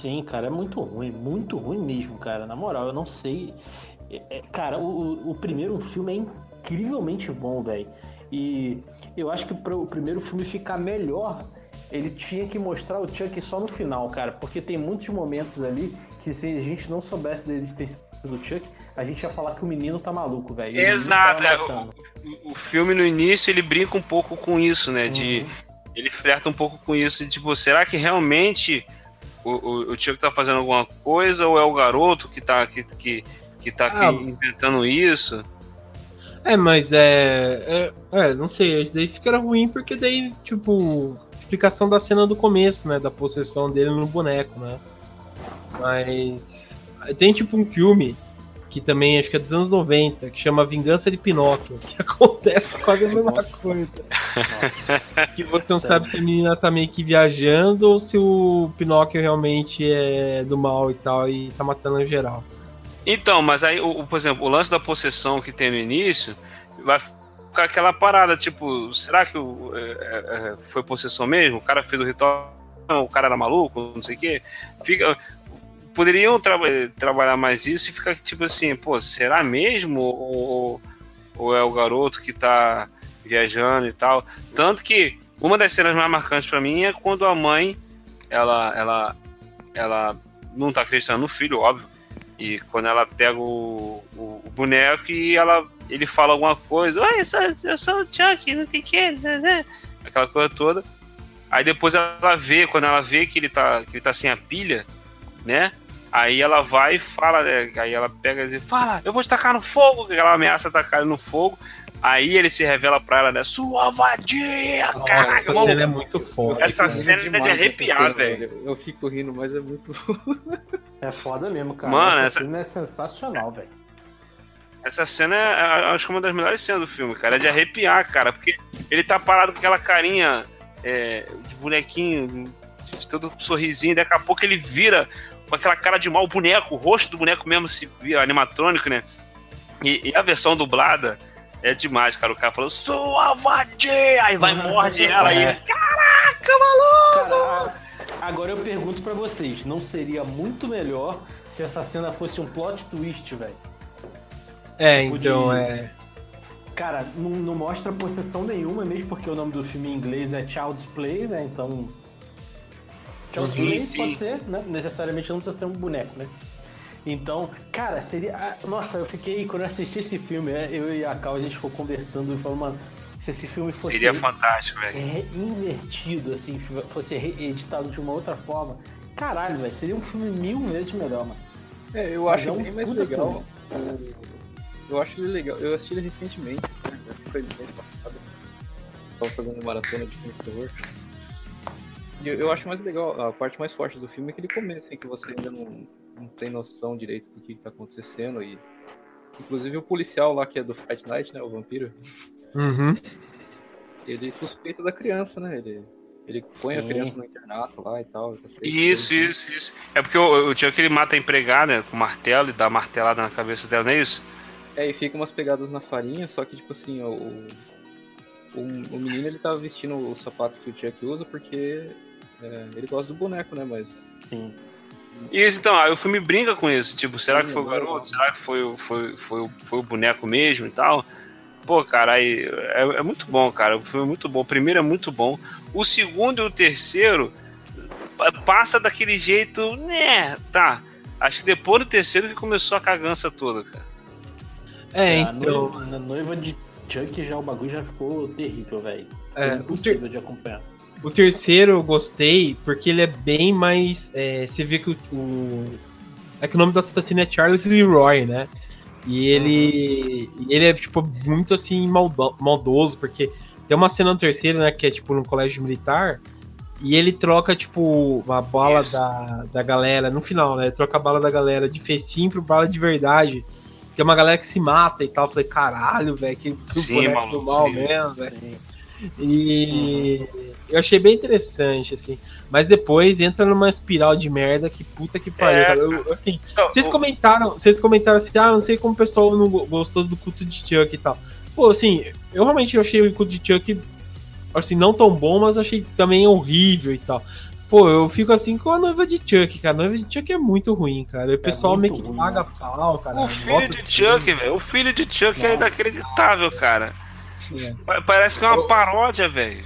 Sim, cara, é muito ruim, muito ruim mesmo, cara. Na moral, eu não sei. É, é cara, o, o primeiro filme é incrivelmente bom, velho. E eu acho que para o primeiro filme ficar melhor, ele tinha que mostrar o Chuck só no final, cara. Porque tem muitos momentos ali que se a gente não soubesse da existência do Chuck, a gente ia falar que o menino tá maluco, velho.
Exato. É, o, o, filme no início ele brinca um pouco com isso, né? De uhum. ele flerta um pouco com isso, de, tipo, será que realmente o, o, o Chuck tá fazendo alguma coisa ou é o garoto que tá que, que, que tá ah, inventando isso?
É, mas é, é, é. não sei, isso daí fica ruim porque daí, tipo, explicação da cena do começo, né? Da possessão dele no boneco, né? Mas. Tem tipo um filme que também acho que é dos anos 90, que chama Vingança de Pinóquio, que acontece quase a mesma Nossa. coisa. Nossa. Que você não sabe se a menina tá meio que viajando ou se o Pinóquio realmente é do mal e tal e tá matando em geral.
Então, mas aí, o, por exemplo, o lance da possessão que tem no início vai ficar aquela parada, tipo, será que o, é, é, é foi possessão mesmo? O cara fez o ritual, o cara era maluco, não sei o quê. Fica, poderiam tra trabalhar mais isso e ficar tipo assim, pô, será mesmo? Ou, ou é o garoto que tá viajando e tal? Tanto que uma das cenas mais marcantes para mim é quando a mãe, ela, ela, ela não tá acreditando no filho, óbvio, e quando ela pega o, o, o, boneco e ela, ele fala alguma coisa, oi, eu sou, eu sou o Chuck, não sei o que, né, né? aquela coisa toda. Aí depois ela vê, quando ela vê que ele tá, que ele tá sem a pilha, né? Aí ela vai e fala, né? Aí ela pega e diz, fala, eu vou te tacar no fogo, que ela ameaça tacar ele no fogo. Aí ele se revela pra ela, né? Sua vadia!
Nossa, Caraca, essa mano. cena é muito foda.
Essa cena é de arrepiar, velho.
Eu fico rindo, mas é muito.
é foda mesmo, cara.
Mano,
essa, essa... cena é sensacional, velho.
Essa cena é, acho que é uma das melhores cenas do filme, cara. É de arrepiar, cara. Porque ele tá parado com aquela carinha é, de bonequinho, de todo sorrisinho. Daqui a pouco ele vira com aquela cara de mal, o boneco, o rosto do boneco mesmo se vira animatrônico, né? E, e a versão dublada é demais, cara. O cara falou, sua vadia! Aí vai morde ela é. e. Caraca, maluco!
agora eu pergunto para vocês: não seria muito melhor se essa cena fosse um plot twist, velho?
É, tipo então de... é.
Cara, não, não, mostra possessão nenhuma, mesmo porque o nome do filme em inglês é Child's Play, né? Então. Child's sim, Play sim. pode ser, né? Necessariamente não precisa ser um boneco, né? Então, cara, seria. Nossa, eu fiquei. Quando eu assisti esse filme, né, eu e a Cal, a gente ficou conversando e falou, mano. Se esse filme fosse.
Seria fantástico, velho.
É, invertido, assim, fosse editado de uma outra forma. Caralho, velho, seria um filme mil vezes melhor, mano.
É, eu
Mas
acho
é um
bem mais legal. Eu acho ele legal. Eu assisti ele recentemente, né? foi mês passado. Tava fazendo maratona de filme de terror. E eu, eu acho mais legal, a parte mais forte do filme é que ele começa, assim, que você ainda não, não tem noção direito do que, que tá acontecendo. E, inclusive o policial lá que é do Fight Night, né? O vampiro.
Uhum.
Ele suspeita da criança, né? Ele, ele põe a
Sim.
criança no internato lá e tal.
Isso, isso, isso. É porque o, o Chuck ele mata a empregada né, com martelo e dá martelada na cabeça dela, não é isso?
É, e fica umas pegadas na farinha, só que, tipo assim, o, o, o menino ele tava vestindo os sapatos que o Chuck usa porque é, ele gosta do boneco, né? Mas.
Sim.
E isso, então, aí o filme brinca com isso. Tipo, será que foi o
Sim,
garoto? Será que foi, o- foi, foi, o- foi o boneco mesmo e tal? Pô, cara, aí é, é muito bom, cara. O filme é muito bom. O primeiro é muito bom. O segundo e o terceiro pa- passa daquele jeito, né? Tá. Acho que depois do terceiro que começou a cagança toda, cara.
É,
A
então.
noiva, na noiva de Chuck já o bagulho já ficou terrível, velho.
É,
É,
o
impossível de acompanhar.
O terceiro eu gostei porque ele é bem mais. é, você vê que o, o- É que o nome do assassino é Charles Leroy, né? E ele. e ele é, tipo, muito assim, maldo- maldoso, porque tem uma cena no terceiro, né? Que é tipo num colégio militar. E ele troca, tipo, a bala da, da galera, no final, né? Ele troca a bala da galera de festim pro bala de verdade. Tem uma galera que se mata e tal. Eu falei, caralho, velho, que,
Sim, maluco,
do mal
sim.
mesmo, velho. E eu achei bem interessante, assim. Mas depois entra numa espiral de merda que puta que pariu,
É,
cara. Eu- assim,
Então,
vocês
o-
comentaram, vocês comentaram assim, ah, não sei como o pessoal não go- gostou do culto de Chuck e tal. Pô, assim, eu realmente achei o culto de Chuck, assim, não tão bom, mas achei também horrível e tal. Pô, eu fico assim com a noiva de Chuck, cara. A noiva de Chuck é muito ruim, cara. O pessoal meio que
ruim,
paga
né?
pau, cara.
O filho de Chuck, velho. O filho de Chuck é
Nossa.
inacreditável, cara.
É.
Pa- Parece que é uma paródia, velho.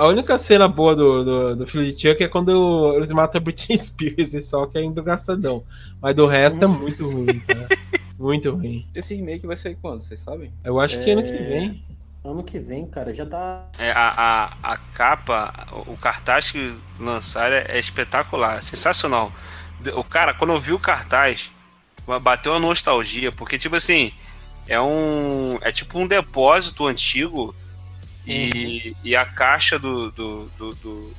A única cena boa do, do, do filho de Chuck é quando eles matam a Britney Spears, e só que é engraçadão. Mas do resto é muito ruim, cara. Muito ruim.
Esse remake vai sair quando, vocês sabem?
Eu acho que ano que
É.
vem.
Ano que vem, cara, já tá.
É, a, a, a capa, o cartaz que lançaram é, é espetacular, é sensacional. De- O cara, quando eu vi o cartaz, bateu uma nostalgia, porque tipo assim, é um. É tipo um depósito antigo e, e a caixa do, do, do, do,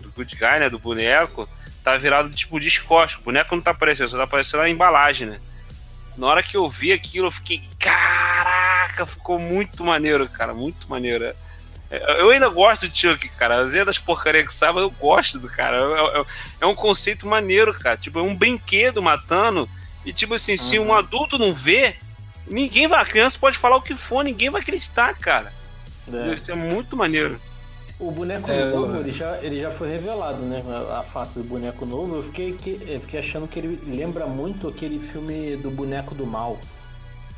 do Good Guy, né? Do boneco, tá virado tipo de escosta. O boneco não tá aparecendo, só tá aparecendo a embalagem, né? Na hora que eu vi aquilo, eu fiquei, caraca, ficou muito maneiro, cara, muito maneiro. É, Eu ainda gosto de Chuck, cara. Às vezes das porcarias que sabe, eu gosto do cara. É, é- é um conceito maneiro, cara. Tipo, é um brinquedo matando. E tipo assim, se um adulto não vê, ninguém vai. A criança pode falar o que for, ninguém vai acreditar, cara.
É,
Isso é muito maneiro.
O boneco
É,
novo,
eu-
ele, já, ele já foi revelado, né? A face do boneco novo. Eu fiquei, que- eu fiquei achando que ele lembra muito aquele filme do boneco do mal.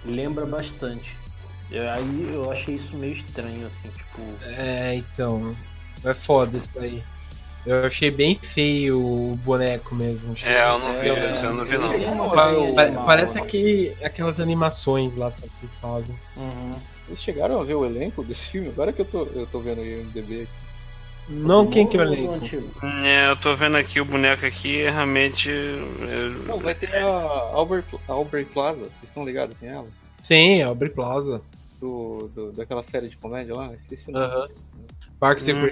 Lembra bastante. E aí eu achei isso meio estranho, assim, tipo.
É, então. É foda isso daí. Eu achei bem feio o boneco mesmo. Achei-
É, eu não vi,
É,
eu não vi, não.
é
parece
né?
aquele, aquelas animações lá sabe, que fazem.
Uhum.
Vocês chegaram a ver o elenco desse filme? Agora que eu tô, eu tô vendo aí o MDB aqui.
Não quem que
Novo ou
lembro.
antigo?
É, eu tô vendo aqui o boneco aqui, realmente. é,
Não, vai ter a Albert, a Albert Plaza, vocês estão ligados quem é ela?
Sim, é Aubrey Plaza.
Do, do, daquela série de comédia lá? Esqueci o nome.
Aham. Parks and
Hum.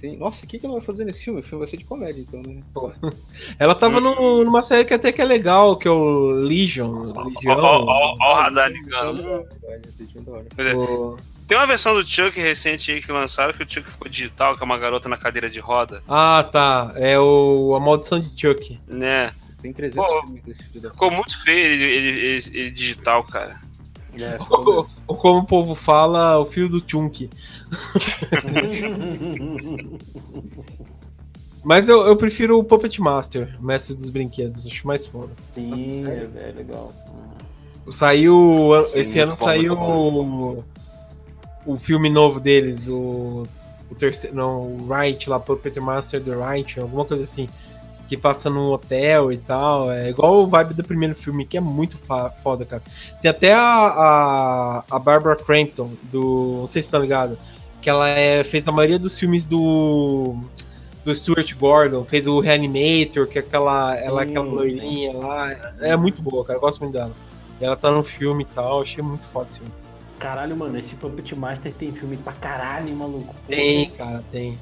Sim. Nossa, o que, que ela vai fazer nesse filme? O filme vai ser de comédia, então, né?
Ela tava no- numa série que até que é legal, que é o Legion.
Ó,
Legião.
ó, o radar ligando. É. Tem uma versão do Chuck recente aí que lançaram que o Chuck ficou digital, que é uma garota na cadeira de roda,
Ah, tá. É o A Maldição de Chuck.
né?
Tem 300
Pô,
filmes desse filho da
Ficou muito feio ele, ele, ele- ele digital, cara.
É,
Ou, ou como o povo fala, o filho do Chunk. Mas eu, eu prefiro o Puppet Master, o mestre dos brinquedos, acho mais foda.
Sim, é, é legal.
Saiu.
Sim,
esse ano
bom,
saiu o, o filme novo deles, o. O terceiro. Não, o Right lá, Puppet Master do Right, alguma coisa assim. que passa num hotel e tal. É igual o vibe do primeiro filme, que é muito foda, cara. Tem até a, a, a Barbara Crampton, do. Não sei se tá ligado. Que ela é, fez a maioria dos filmes do. Do Stuart Gordon, fez o Reanimator, que é aquela. Ela é aquela loirinha lá. É muito boa, cara. Eu gosto muito dela. Ela tá no filme e tal, achei muito foda esse filme.
Caralho, mano, esse Puppet Master tem filme pra caralho, maluco.
Tem, cara, tem.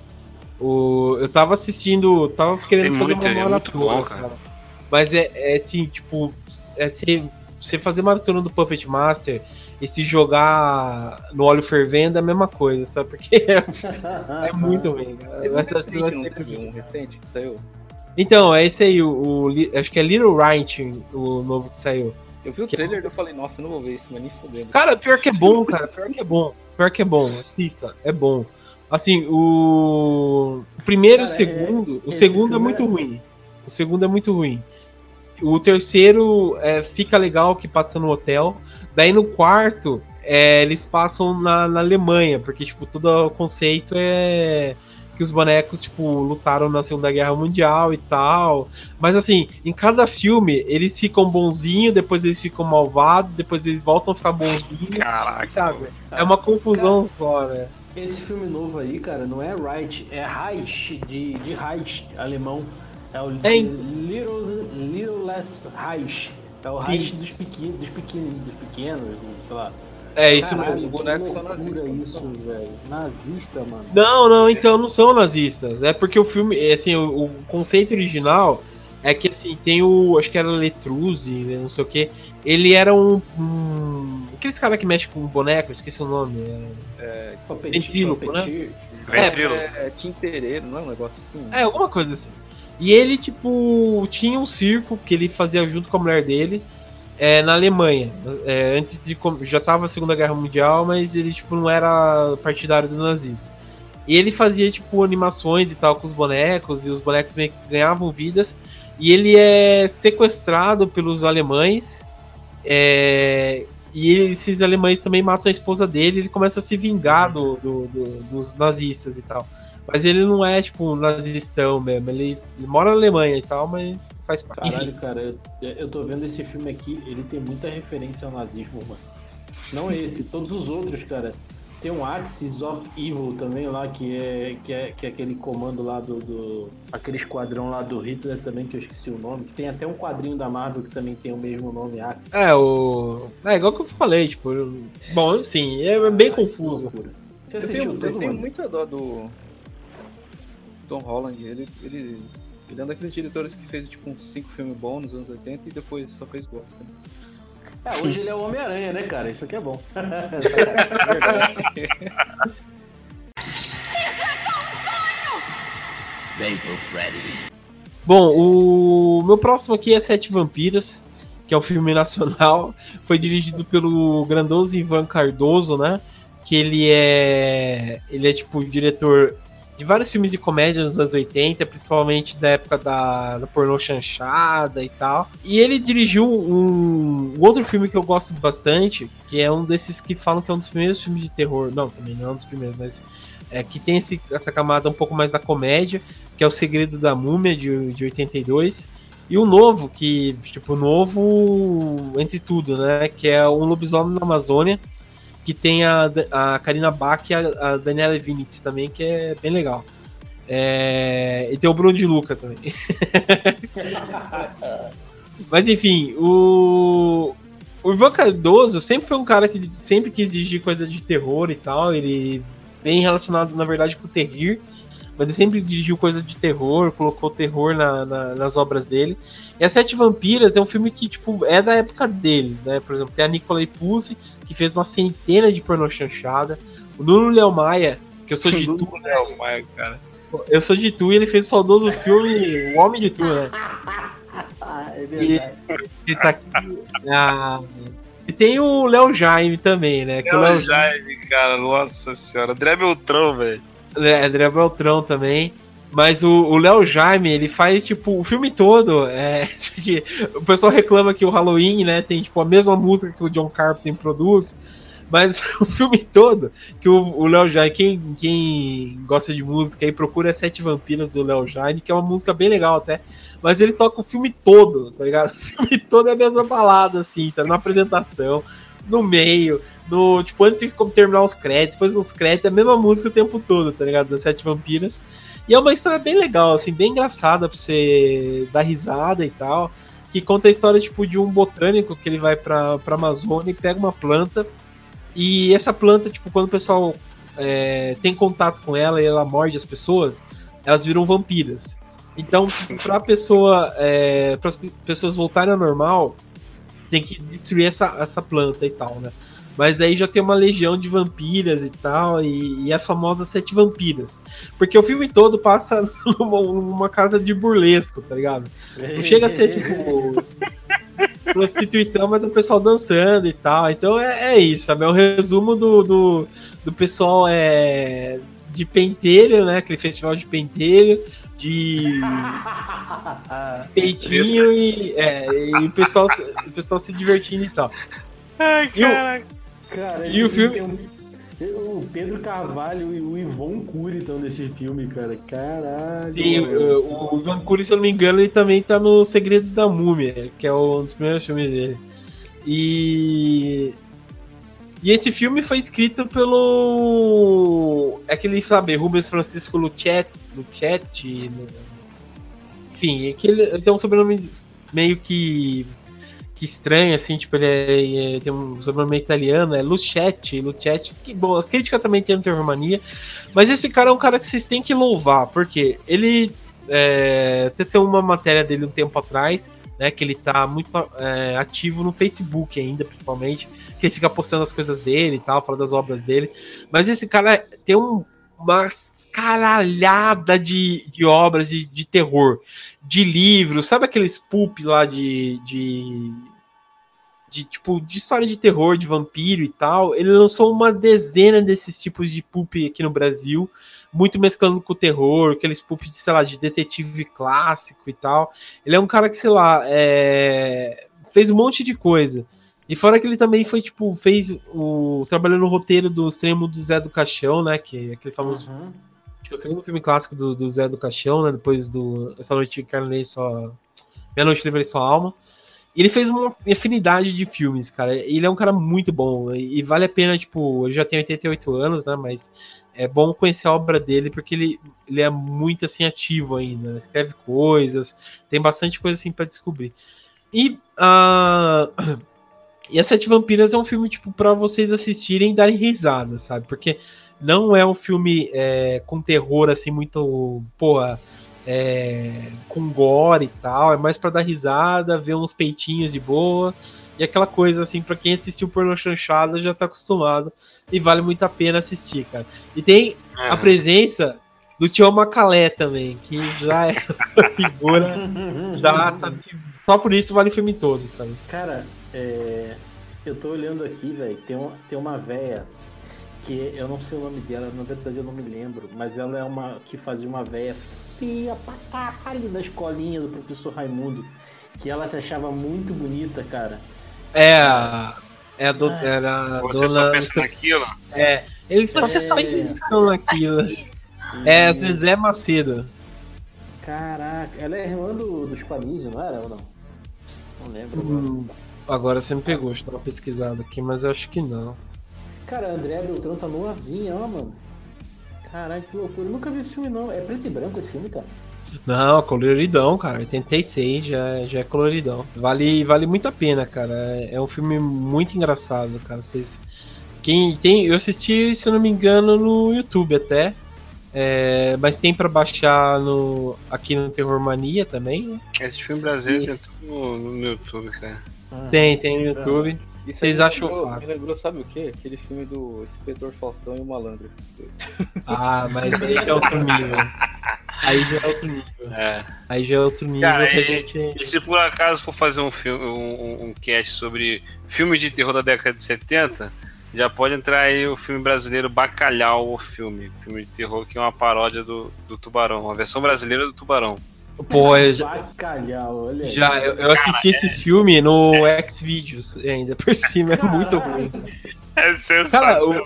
O, eu tava assistindo, tava querendo
Tem
fazer
muito,
uma
é muito
maratona,
bom, cara.
Mas é, é assim, tipo, é você, você fazer maratona do Puppet Master e se jogar no óleo fervendo é a mesma coisa, sabe? Porque é, é muito ruim.
Teve um recente,
vai ser-
teve um recente que saiu?
Então, é esse aí, o, o acho que é Little Writing, o novo que saiu.
Eu vi o
Que-
trailer e eu falei, nossa, eu não vou ver isso, mas nem fodendo.
Cara, pior que é bom, cara. Pior que é bom. Pior que é bom. Assista, é bom. Assim, o, o primeiro e o segundo. o
esse
segundo é muito
é-
ruim. O segundo é muito ruim. O terceiro é, fica legal que passa no hotel. Daí no quarto, é, eles passam na, na Alemanha, porque, tipo, todo o conceito é que os bonecos, tipo, lutaram na Segunda Guerra Mundial e tal. Mas assim, em cada filme, eles ficam bonzinhos, depois eles ficam malvados, depois eles voltam a ficar bonzinhos.
Caraca.
Sabe? É uma confusão só, né?
Esse filme novo aí, cara, não é Reich, é Reich, de, de Reich, alemão. É o
É,
Little, Little Less Reich. É o
Sim.
Reich dos pequenos, dos pequenos, dos pequenos, sei lá.
É isso
Caralho,
mesmo.
Os bonecos
que
são
loucura
nazistas,
isso, velho. Nazista, mano.
Não, não, então não são nazistas. É porque o filme, é, assim, o, o conceito original é que assim, tem o. Acho que era Letruzzi, né, não sei o que. Ele era um. um aqueles caras que mexem com boneco, esqueci o nome. É, Ventríloco, né?
Ventrilo.
É, tintereiro, não é um negócio assim?
é, alguma coisa assim. E ele, tipo, tinha um circo que ele fazia junto com a mulher dele é, na Alemanha. É, antes de. Já tava a Segunda Guerra Mundial, mas ele, tipo, não era partidário do nazismo. E ele fazia, tipo, animações e tal com os bonecos, e os bonecos meio que ganhavam vidas. E ele é sequestrado pelos alemães. é, e esses alemães também matam a esposa dele. Ele começa a se vingar do, do- do- dos nazistas e tal. Mas ele não é, tipo, nazistão mesmo. Ele, ele mora na Alemanha e tal, mas faz parte.
Caralho, cara, eu, eu tô vendo esse filme aqui, ele tem muita referência ao nazismo, mano. Não esse, todos os outros, cara. Tem um Axis of Evil também lá, que é, que é, que é aquele comando lá do, do. aquele esquadrão lá do Hitler também, que eu esqueci o nome. Que tem até um quadrinho da Marvel que também tem o mesmo nome, Axis.
É, o. É igual que eu falei, tipo. eu- Bom, sim, é bem confuso.
Loucura. Você
Eu
assistiu
tenho, eu
tudo,
tenho
mano?
muita dó do Tom Holland. Ele, ele, ele é um daqueles diretores que fez tipo uns 5 filmes bons nos anos 80 e depois só fez bosta. né?
É, hoje ele é o Homem-Aranha, né, cara? Isso aqui é bom.
Vem pro Freddy.
Bom, o meu próximo aqui é Sete Vampiras, que é um filme nacional. Foi dirigido pelo grandioso Ivan Cardoso, né? Que ele é. Ele é tipo diretor de vários filmes de comédia nos anos 80, principalmente da época da, da pornô chanchada e tal. E ele dirigiu um, um outro filme que eu gosto bastante, que é um desses que falam que é um dos primeiros filmes de terror. Não, também não é um dos primeiros, mas é que tem esse- essa camada um pouco mais da comédia, que é O Segredo da Múmia, de, de 82. E o novo, que, tipo, novo entre tudo, né? Que é Um Lobisomem na Amazônia, que tem a, a Karina Bach e a, a Daniela Vinitz também, que é bem legal. É, e tem o Bruno de Luca também. Mas enfim, o, o Ivan Cardoso sempre foi um cara que sempre quis dirigir coisa de terror e tal. Ele bem relacionado, na verdade, com o terrir. Mas ele sempre dirigiu coisas de terror, colocou terror na- na- nas obras dele. E As Sete Vampiras é um filme que, tipo, é da época deles, né? Por exemplo, tem a Nicolai Puzzi, que fez uma centena de pornô chanchada. O Nuno Léo Maia, que eu sou de Tu, né?
É o Maia, cara.
Eu sou de Tu e ele fez o saudoso filme O Homem de Tu, né?
Ah, é
E
verdade.
ele tá aqui. ah, e tem o Léo Jaime também, né?
Léo
Léo
Jaime, cara, nossa senhora. André Beltrão, velho.
É, André Beltrão também. Mas o Léo Jaime, ele faz, tipo, o filme todo. É, o pessoal reclama que o Halloween, né, tem, tipo, a mesma música que o John Carpenter produz. Mas o filme todo, que o Léo Jaime, quem, quem gosta de música aí, procura Sete Vampiras do Léo Jaime, que é uma música bem legal até. Mas ele toca o filme todo, tá ligado? O filme todo é a mesma balada, assim, sabe? Na apresentação, no meio, no. Tipo, antes de terminar os créditos, depois os créditos, é a mesma música o tempo todo, tá ligado? Das Sete Vampiras. E é uma história bem legal, assim, bem engraçada pra você dar risada e tal. Que conta a história, tipo, de um botânico que ele vai pra, pra Amazônia e pega uma planta. E essa planta, tipo, quando o pessoal é, tem contato com ela e ela morde as pessoas, elas viram vampiras. Então, pra pessoa. É, para as pessoas voltarem ao normal, tem que destruir essa, essa planta e tal, né? Mas aí já tem uma legião de vampiras e tal, e, e as famosas sete vampiras. Porque o filme todo passa numa, numa casa de burlesco, tá ligado? Não chega a ser tipo. prostituição, mas o pessoal dançando e tal. Então é, é isso, sabe? É o um resumo do, do, do pessoal é, de pentelho, né? Aquele festival de pentelho, de peitinho e, é, e o, pessoal, o pessoal se divertindo e tal.
Ai,
caraca. Cara,
e o filme.
O Pedro Carvalho e o Ivon Cury estão nesse filme, cara. Caralho.
Sim, o, o Ivan Cury, se eu não me engano, ele também tá no Segredo da Múmia, que é um dos primeiros filmes dele. E. E esse filme foi escrito pelo. É aquele, sabe, Rubens Francisco Luchet. Luchet. Enfim, é que ele tem um sobrenome meio que que estranho, assim, tipo, ele, é, é, tem um sobrenome italiano, é Luchetti, Luchetti, que bom, a crítica também tem no Mania, mas esse cara é um cara que vocês têm que louvar, porque ele é, teceu uma matéria dele um tempo atrás, né, que ele tá muito é, ativo no Facebook ainda, principalmente, que ele fica postando as coisas dele e tal, fala das obras dele, mas esse cara tem um, uma caralhada de, de obras de, de terror, de livros, sabe aqueles pulp lá de, de de tipo de história de terror, de vampiro e tal. Ele lançou uma dezena desses tipos de pulp aqui no Brasil, muito mesclando com o terror, aqueles pulp de, sei lá, de detetive clássico e tal. Ele é um cara que, sei lá, é... fez um monte de coisa. E fora que ele também foi, tipo, fez o. trabalhando no roteiro do extremo do Zé do Caixão, né? Que é aquele famoso. Uhum. Que é o segundo filme clássico do, do Zé do Caixão, né? Depois do Essa Noite que Carnei Só. Meia Noite Livrei Sua Alma. E ele fez uma afinidade de filmes, cara. Ele é um cara muito bom. E vale a pena, tipo, eu já tenho 88 anos, né? Mas é bom conhecer a obra dele, porque ele, ele é muito assim ativo ainda. Né? Escreve coisas, tem bastante coisa assim para descobrir. E a. Uh e As Sete Vampiras é um filme, tipo, pra vocês assistirem e darem risada, sabe? Porque não é um filme é, com terror, assim, muito, porra, é, com gore e tal. É mais para dar risada, ver uns peitinhos de boa. E aquela coisa, assim, para quem assistiu porno chanchada já tá acostumado. E vale muito a pena assistir, cara. E tem a presença do Tio Macalé também, que já é figura, já sabe que só por isso vale o filme todo, sabe?
Cara, é, eu tô olhando aqui, velho, tem, uma, tem uma véia que eu não sei o nome dela, na verdade eu não me lembro, mas ela é uma que fazia uma véia feia pra caralho na escolinha do professor Raimundo, que ela se achava muito bonita, cara.
É, é a do, ah, era
Você
dona,
só pensa naquilo?
É, eles
Você
só
só
pensam naquilo. É, Zezé Macedo.
Caraca, ela é irmã do, dos Panísio, não era ou não? Não lembro.
Hum, agora você me pegou, estou uma pesquisada aqui, mas eu acho que não.
Cara, a André Beltrão tá novinha, ó, mano. Caralho, que loucura. Eu nunca vi esse filme, não. É preto e branco esse filme, cara?
Não, coloridão, cara. 86 já, já é coloridão. Vale, vale muito a pena, cara. É, é um filme muito engraçado, cara. Vocês. Quem tem. Eu assisti, se eu não me engano, no YouTube até. É, mas tem para baixar no, aqui no Terror Mania também. Né?
Esse filme brasileiro e... tem tudo no, no, YouTube, cara.
Ah, tem, tem no YouTube.
Isso
Vocês acham
lembrou,
fácil?
Me lembrou, sabe o quê? Aquele filme do Inspetor Faustão e o Malandro.
Ah, mas aí já é outro nível. Aí já é outro nível.
É.
Aí já é outro nível
Cara,
que a
e,
gente.
e se por acaso for fazer um filme, um, um cast sobre filmes de terror da década de 70, já pode entrar aí o filme brasileiro Bacalhau, o filme. Filme de terror que é uma paródia do, do Tubarão, uma versão brasileira do Tubarão.
Pô, eu já,
Bacalhau, olha aí.
já eu, eu assisti esse filme no Xvideos ainda por cima, é muito ruim.
É
Cara,
sensacional.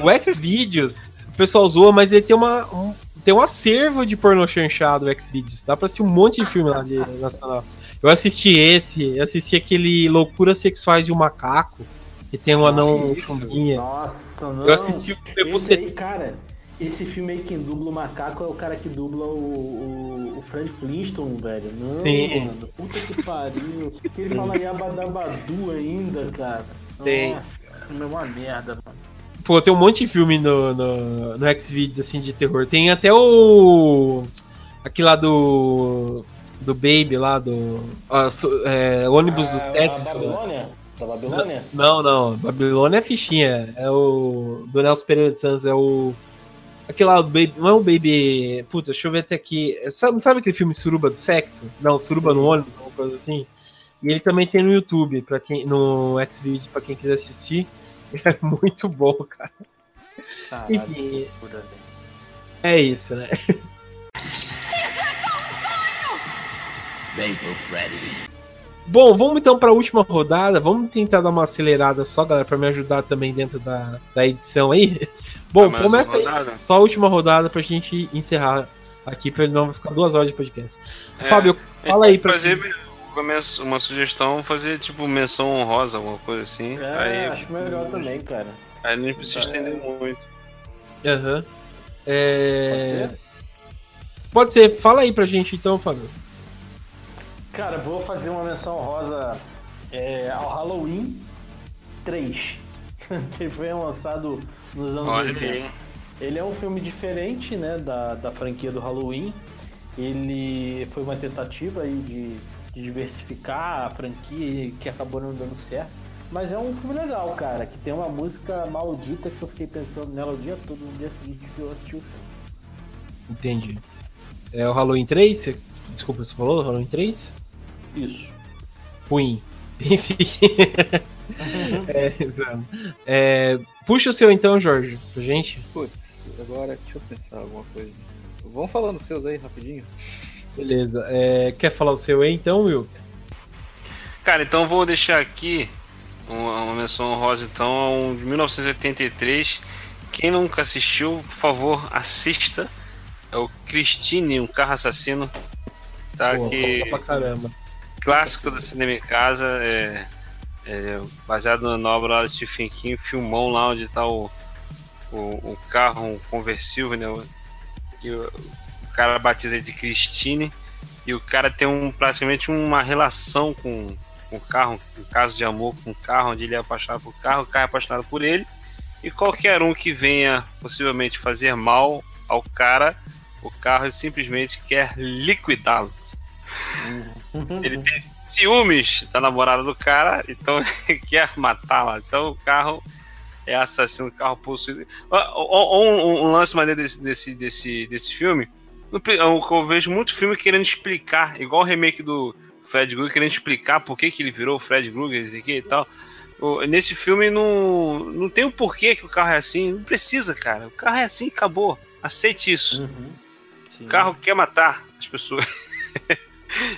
o, o Xvideos, o pessoal zoa, mas ele tem uma um, tem um acervo de pornô chanchado o Xvideos. Dá pra assistir um monte de filme lá de nacional. Eu assisti esse, eu assisti aquele Loucuras Sexuais de um Macaco, que tem um anão chumbinha.
Nossa, não.
Eu assisti o
aí, cara, esse filme aí quem dubla o macaco é o cara que dubla o, o, o Fred Flintstone, velho. Não,
Sim.
mano. Puta que pariu. Que ele fala Yabadabadu ainda, cara.
Tem.
Nossa, é uma merda, mano.
Pô, tem um monte de filme no, no, no Xvideos, assim, de terror. Tem até o... Aquele lá do... Do Baby lá, do... ah, so- é, ônibus do
Ah,
sexo.
A Babilônia? Da Babilônia?
Não, não. Babilônia é fichinha. É o... Do Nelson Pereira de Santos, é o... Aquele lá do Baby... Não é o Baby... Putz, deixa eu ver até aqui. É, Sabe, sabe aquele filme Suruba do Sexo? Não, Suruba no ônibus, alguma coisa assim. E ele também tem no YouTube, pra quem, no Xvideos, pra quem quiser assistir. É muito bom, cara.
Caralho,
Enfim. É isso, né?
Vapor Freddy.
Bom, vamos então para a última rodada. Vamos tentar dar uma acelerada só, galera, para me ajudar também dentro da, da edição aí. Bom,
mais
começa aí. Só a última rodada pra gente encerrar aqui, pra não ficar duas horas de podcast.
É,
Fábio, fala aí
pode
pra
fazer uma sugestão, fazer tipo menção honrosa, alguma coisa assim.
É,
aí,
acho melhor também, cara.
aí não precisa
É.
estender muito.
Aham. É... Pode ser? Fala aí pra gente então, Fábio.
Cara, vou fazer uma menção rosa é, ao Halloween 3, que foi lançado nos anos
Olha
80.
aí.
Ele é um filme diferente, né, da, da franquia do Halloween. Ele foi uma tentativa aí de, de diversificar a franquia e que acabou não dando certo. Mas é um filme legal, cara, que tem uma música maldita que eu fiquei pensando nela o dia todo, no dia seguinte que eu assisti o filme.
Entendi. É o Halloween 3? Você- Desculpa, você falou Halloween 3?
Isso.
Ruim. Enfim. é, exato. É, puxa o seu então, Jorge, pra gente.
Putz, agora deixa eu pensar alguma coisa. Vamos falando os seus aí rapidinho.
Beleza. É, quer falar o seu aí então, Will?
Cara, então vou deixar aqui uma, uma menção honrosa então a um de 1983. Quem nunca assistiu, por favor, assista. É o Christine, um carro assassino. Tá
Pô,
aqui.
conta pra caramba.
clássico do cinema em casa, é, é baseado na obra do Stephen King, filmão lá onde tá o, o, o carro um conversível, né? Que o, o cara batiza de Christine e o cara tem um, praticamente uma relação com, com o carro, um caso de amor com o carro, onde ele é apaixonado por carro, o carro é apaixonado por ele e qualquer um que venha possivelmente fazer mal ao cara, o carro simplesmente quer liquidá-lo. Ele tem ciúmes da namorada do cara, então ele quer matá-la. Então o carro é assassino, o carro possuído. Um, um lance maneiro desse, desse, desse, desse filme. Eu, vejo muito filme querendo explicar, igual o remake do Fred Krueger, querendo explicar por que, que ele virou o Fred Krueger e tal. Nesse filme não, não tem o porquê que o carro é assim. Não precisa, cara. O carro é assim, acabou. Aceite isso. O carro quer matar as pessoas.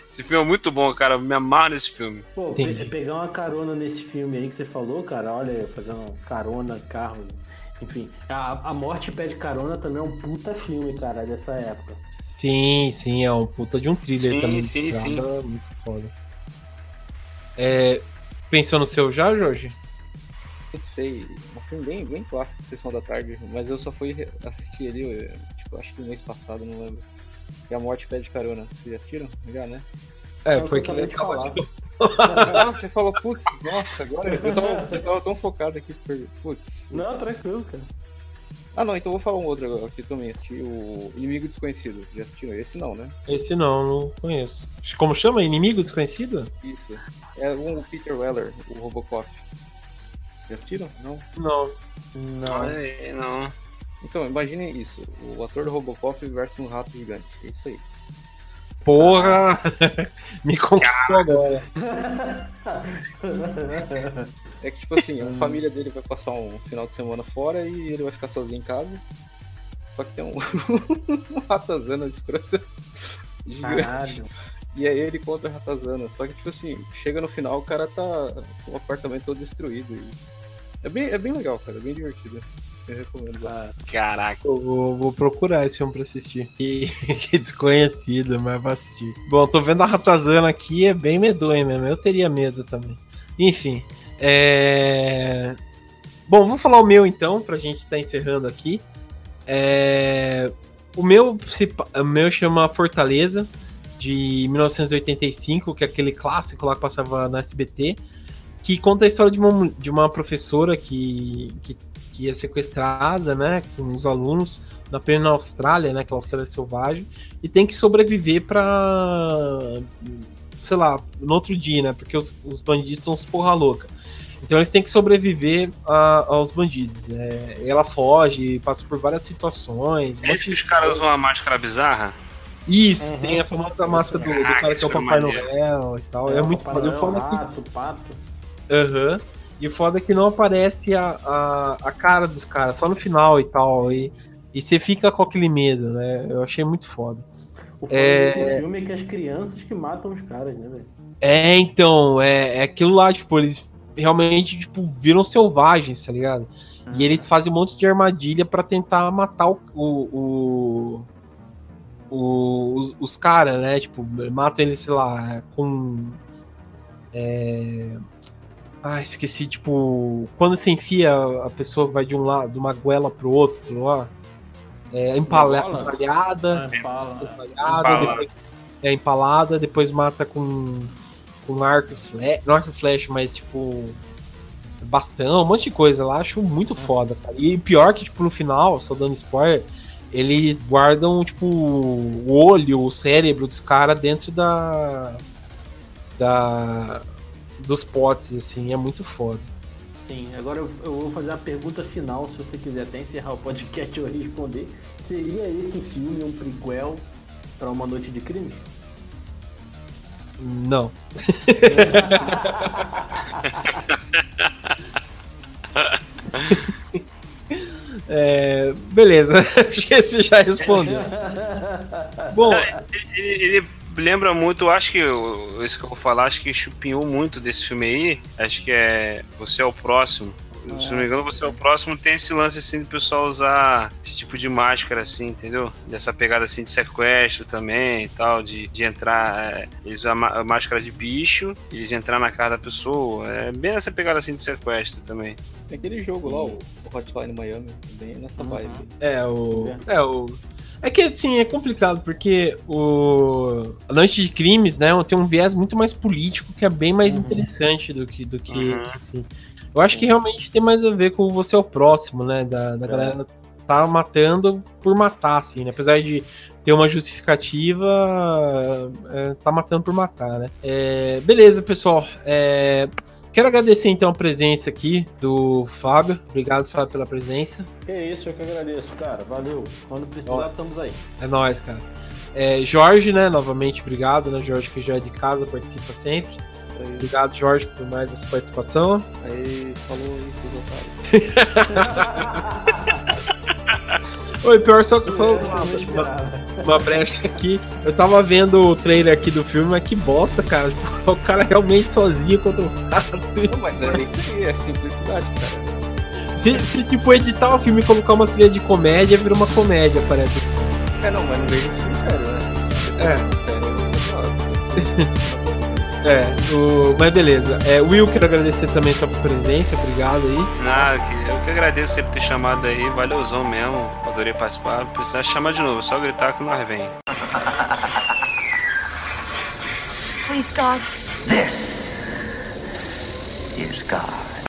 Esse filme é muito bom, cara. Eu me amarro nesse filme.
Pô, pe- pegar uma carona nesse filme aí que você falou, cara, olha, fazer uma carona, carro, enfim. A, a Morte Pede Carona também é um puta filme, cara, dessa época.
Sim, sim, é um puta de um thriller
Sim,
também.
sim, sim.
estrada, Muito foda. É, pensou no seu já, Jorge?
Não sei, um filme bem, bem clássico, Sessão da Tarde, mas eu só fui assistir ele, tipo, acho que no mês passado, não lembro. E a Morte Pede Carona. Vocês já assistiram? Já, né?
É, foi que ele
de falar.
Ah, você falou, putz, nossa, agora eu tava, eu tava tão focado aqui, putz.
Não, tranquilo, cara.
Ah, não, então vou falar um outro agora, que também assisti, o Inimigo Desconhecido. Já assistiram? Esse não, né?
Esse não, não conheço. Como chama? Inimigo Desconhecido?
Isso. É um Peter Weller, o Robocop. Já assistiram? Não?
Não.
Não.
Aí, não.
Então, imaginem isso, o ator do Robocop versus um rato gigante. É isso aí.
Porra! Me conquistou agora.
É que, tipo assim, a família dele vai passar um final de semana fora e ele vai ficar sozinho em casa. Só que tem um, um ratazana escrota Gigante. E aí ele contra a Ratazana. Só que, tipo assim, chega no final, o cara tá com o apartamento todo destruído. E... É, bem, é bem legal, cara. É bem divertido. Eu recomendo. Ah,
Caraca.
Eu vou, vou procurar esse filme pra assistir. Que, que desconhecido, mas vou assistir. Bom, tô vendo a Ratazana aqui, é bem medonho mesmo. Eu teria medo também. Enfim. É... Bom, vou falar o meu então, pra gente estar tá encerrando aqui. É... O meu, o meu chama Fortaleza, de 1985, que é aquele clássico lá que passava na SBT, que conta a história de uma, de uma professora que, que, que é sequestrada, né, com os alunos na plena Austrália, né, que é a Austrália selvagem, e tem que sobreviver para sei lá, no outro dia, né, porque os, os bandidos são os porra louca. Então eles têm que sobreviver a, aos bandidos. É, ela foge, passa por várias situações.
É isso que os caras usam uma máscara bizarra?
Isso, uhum. tem a famosa máscara do, do cara que é o Papai Noel e tal. É, é muito foda. O foda
rato, que... pato.
Aham. Uhum. E o foda é que não aparece a, a, a cara dos caras, só no final e tal. E, e você fica com aquele medo, né? Eu achei muito foda.
O foda é... desse filme é que as crianças que matam os caras, né, velho?
É, então, é, é aquilo lá, tipo, eles realmente, tipo, viram selvagens, tá ligado? E eles fazem um monte de armadilha para tentar matar o, o, o os, os caras, né? Tipo, matam eles, sei lá, com. É... Ah, esqueci, tipo, quando você enfia, a pessoa vai de um lado, de uma goela pro outro lá. É, empalha, empalhada, é, empala, empalhada, empala. depois, é empalada, depois mata com com arco e flecha, não arco e flecha, mas tipo bastão, um monte de coisa lá, acho muito foda, cara. E pior que, tipo, no final, só dando spoiler, eles guardam, tipo, o olho, o cérebro dos caras dentro da. da. Dos potes, assim, é muito foda.
Sim, agora eu, eu vou fazer a pergunta final, se você quiser até encerrar o podcast eu responder. Seria esse filme um prequel para Uma Noite de Crime?
Não. é, beleza, acho que esse já respondeu.
Bom, ele, ele, lembra muito, acho que isso que eu vou falar, acho que chupinhou muito desse filme aí. Acho que é Você é o Próximo se não me engano, você é o próximo, tem esse lance assim do pessoal usar esse tipo de máscara, assim, entendeu? Dessa pegada assim de sequestro também e tal, de, de entrar. É, eles usam a máscara de bicho, eles entrar na casa da pessoa. É bem essa pegada assim de sequestro também.
Tem aquele jogo lá, o, Hotline Miami, bem nessa uhum. vibe.
É, o. É, o. É que assim, é complicado, porque o. A Noite de Crimes, né, tem um viés muito mais político que é bem mais uhum. interessante do que, do que uhum. assim. Eu acho que realmente tem mais a ver com você é o próximo, né? Da, da é. galera tá matando por matar, assim, né? Apesar de ter uma justificativa, é, tá matando por matar, né? É, beleza, pessoal. É, quero agradecer então a presença aqui do Fábio. Obrigado, Fábio, pela presença.
Que isso, eu que agradeço, cara. Valeu. Quando precisar, Ó, estamos aí.
É nóis, cara. É, Jorge, né? Novamente, obrigado, né? Jorge que já é de casa, participa sempre. Aí. Obrigado, Jorge, por mais essa participação.
Aí, falou aí, seus otários.
Oi, pior só, só uma, uma, brecha aqui. Eu tava vendo o trailer aqui do filme, mas que bosta, cara. O cara realmente sozinho contra o rato.
Não, mas é isso aí, é simplicidade, cara.
Se, se tipo editar o filme e colocar uma trilha de comédia, vira uma comédia, parece.
É, não, mas não vejo isso sério, né?
É. É, o... mas beleza. É, Will, quero agradecer também sua presença, obrigado aí.
Nada, eu que agradeço sempre ter chamado aí, valeuzão mesmo, adorei participar. Precisar chamar de novo, é só gritar que nós vem. Please, God. This is God.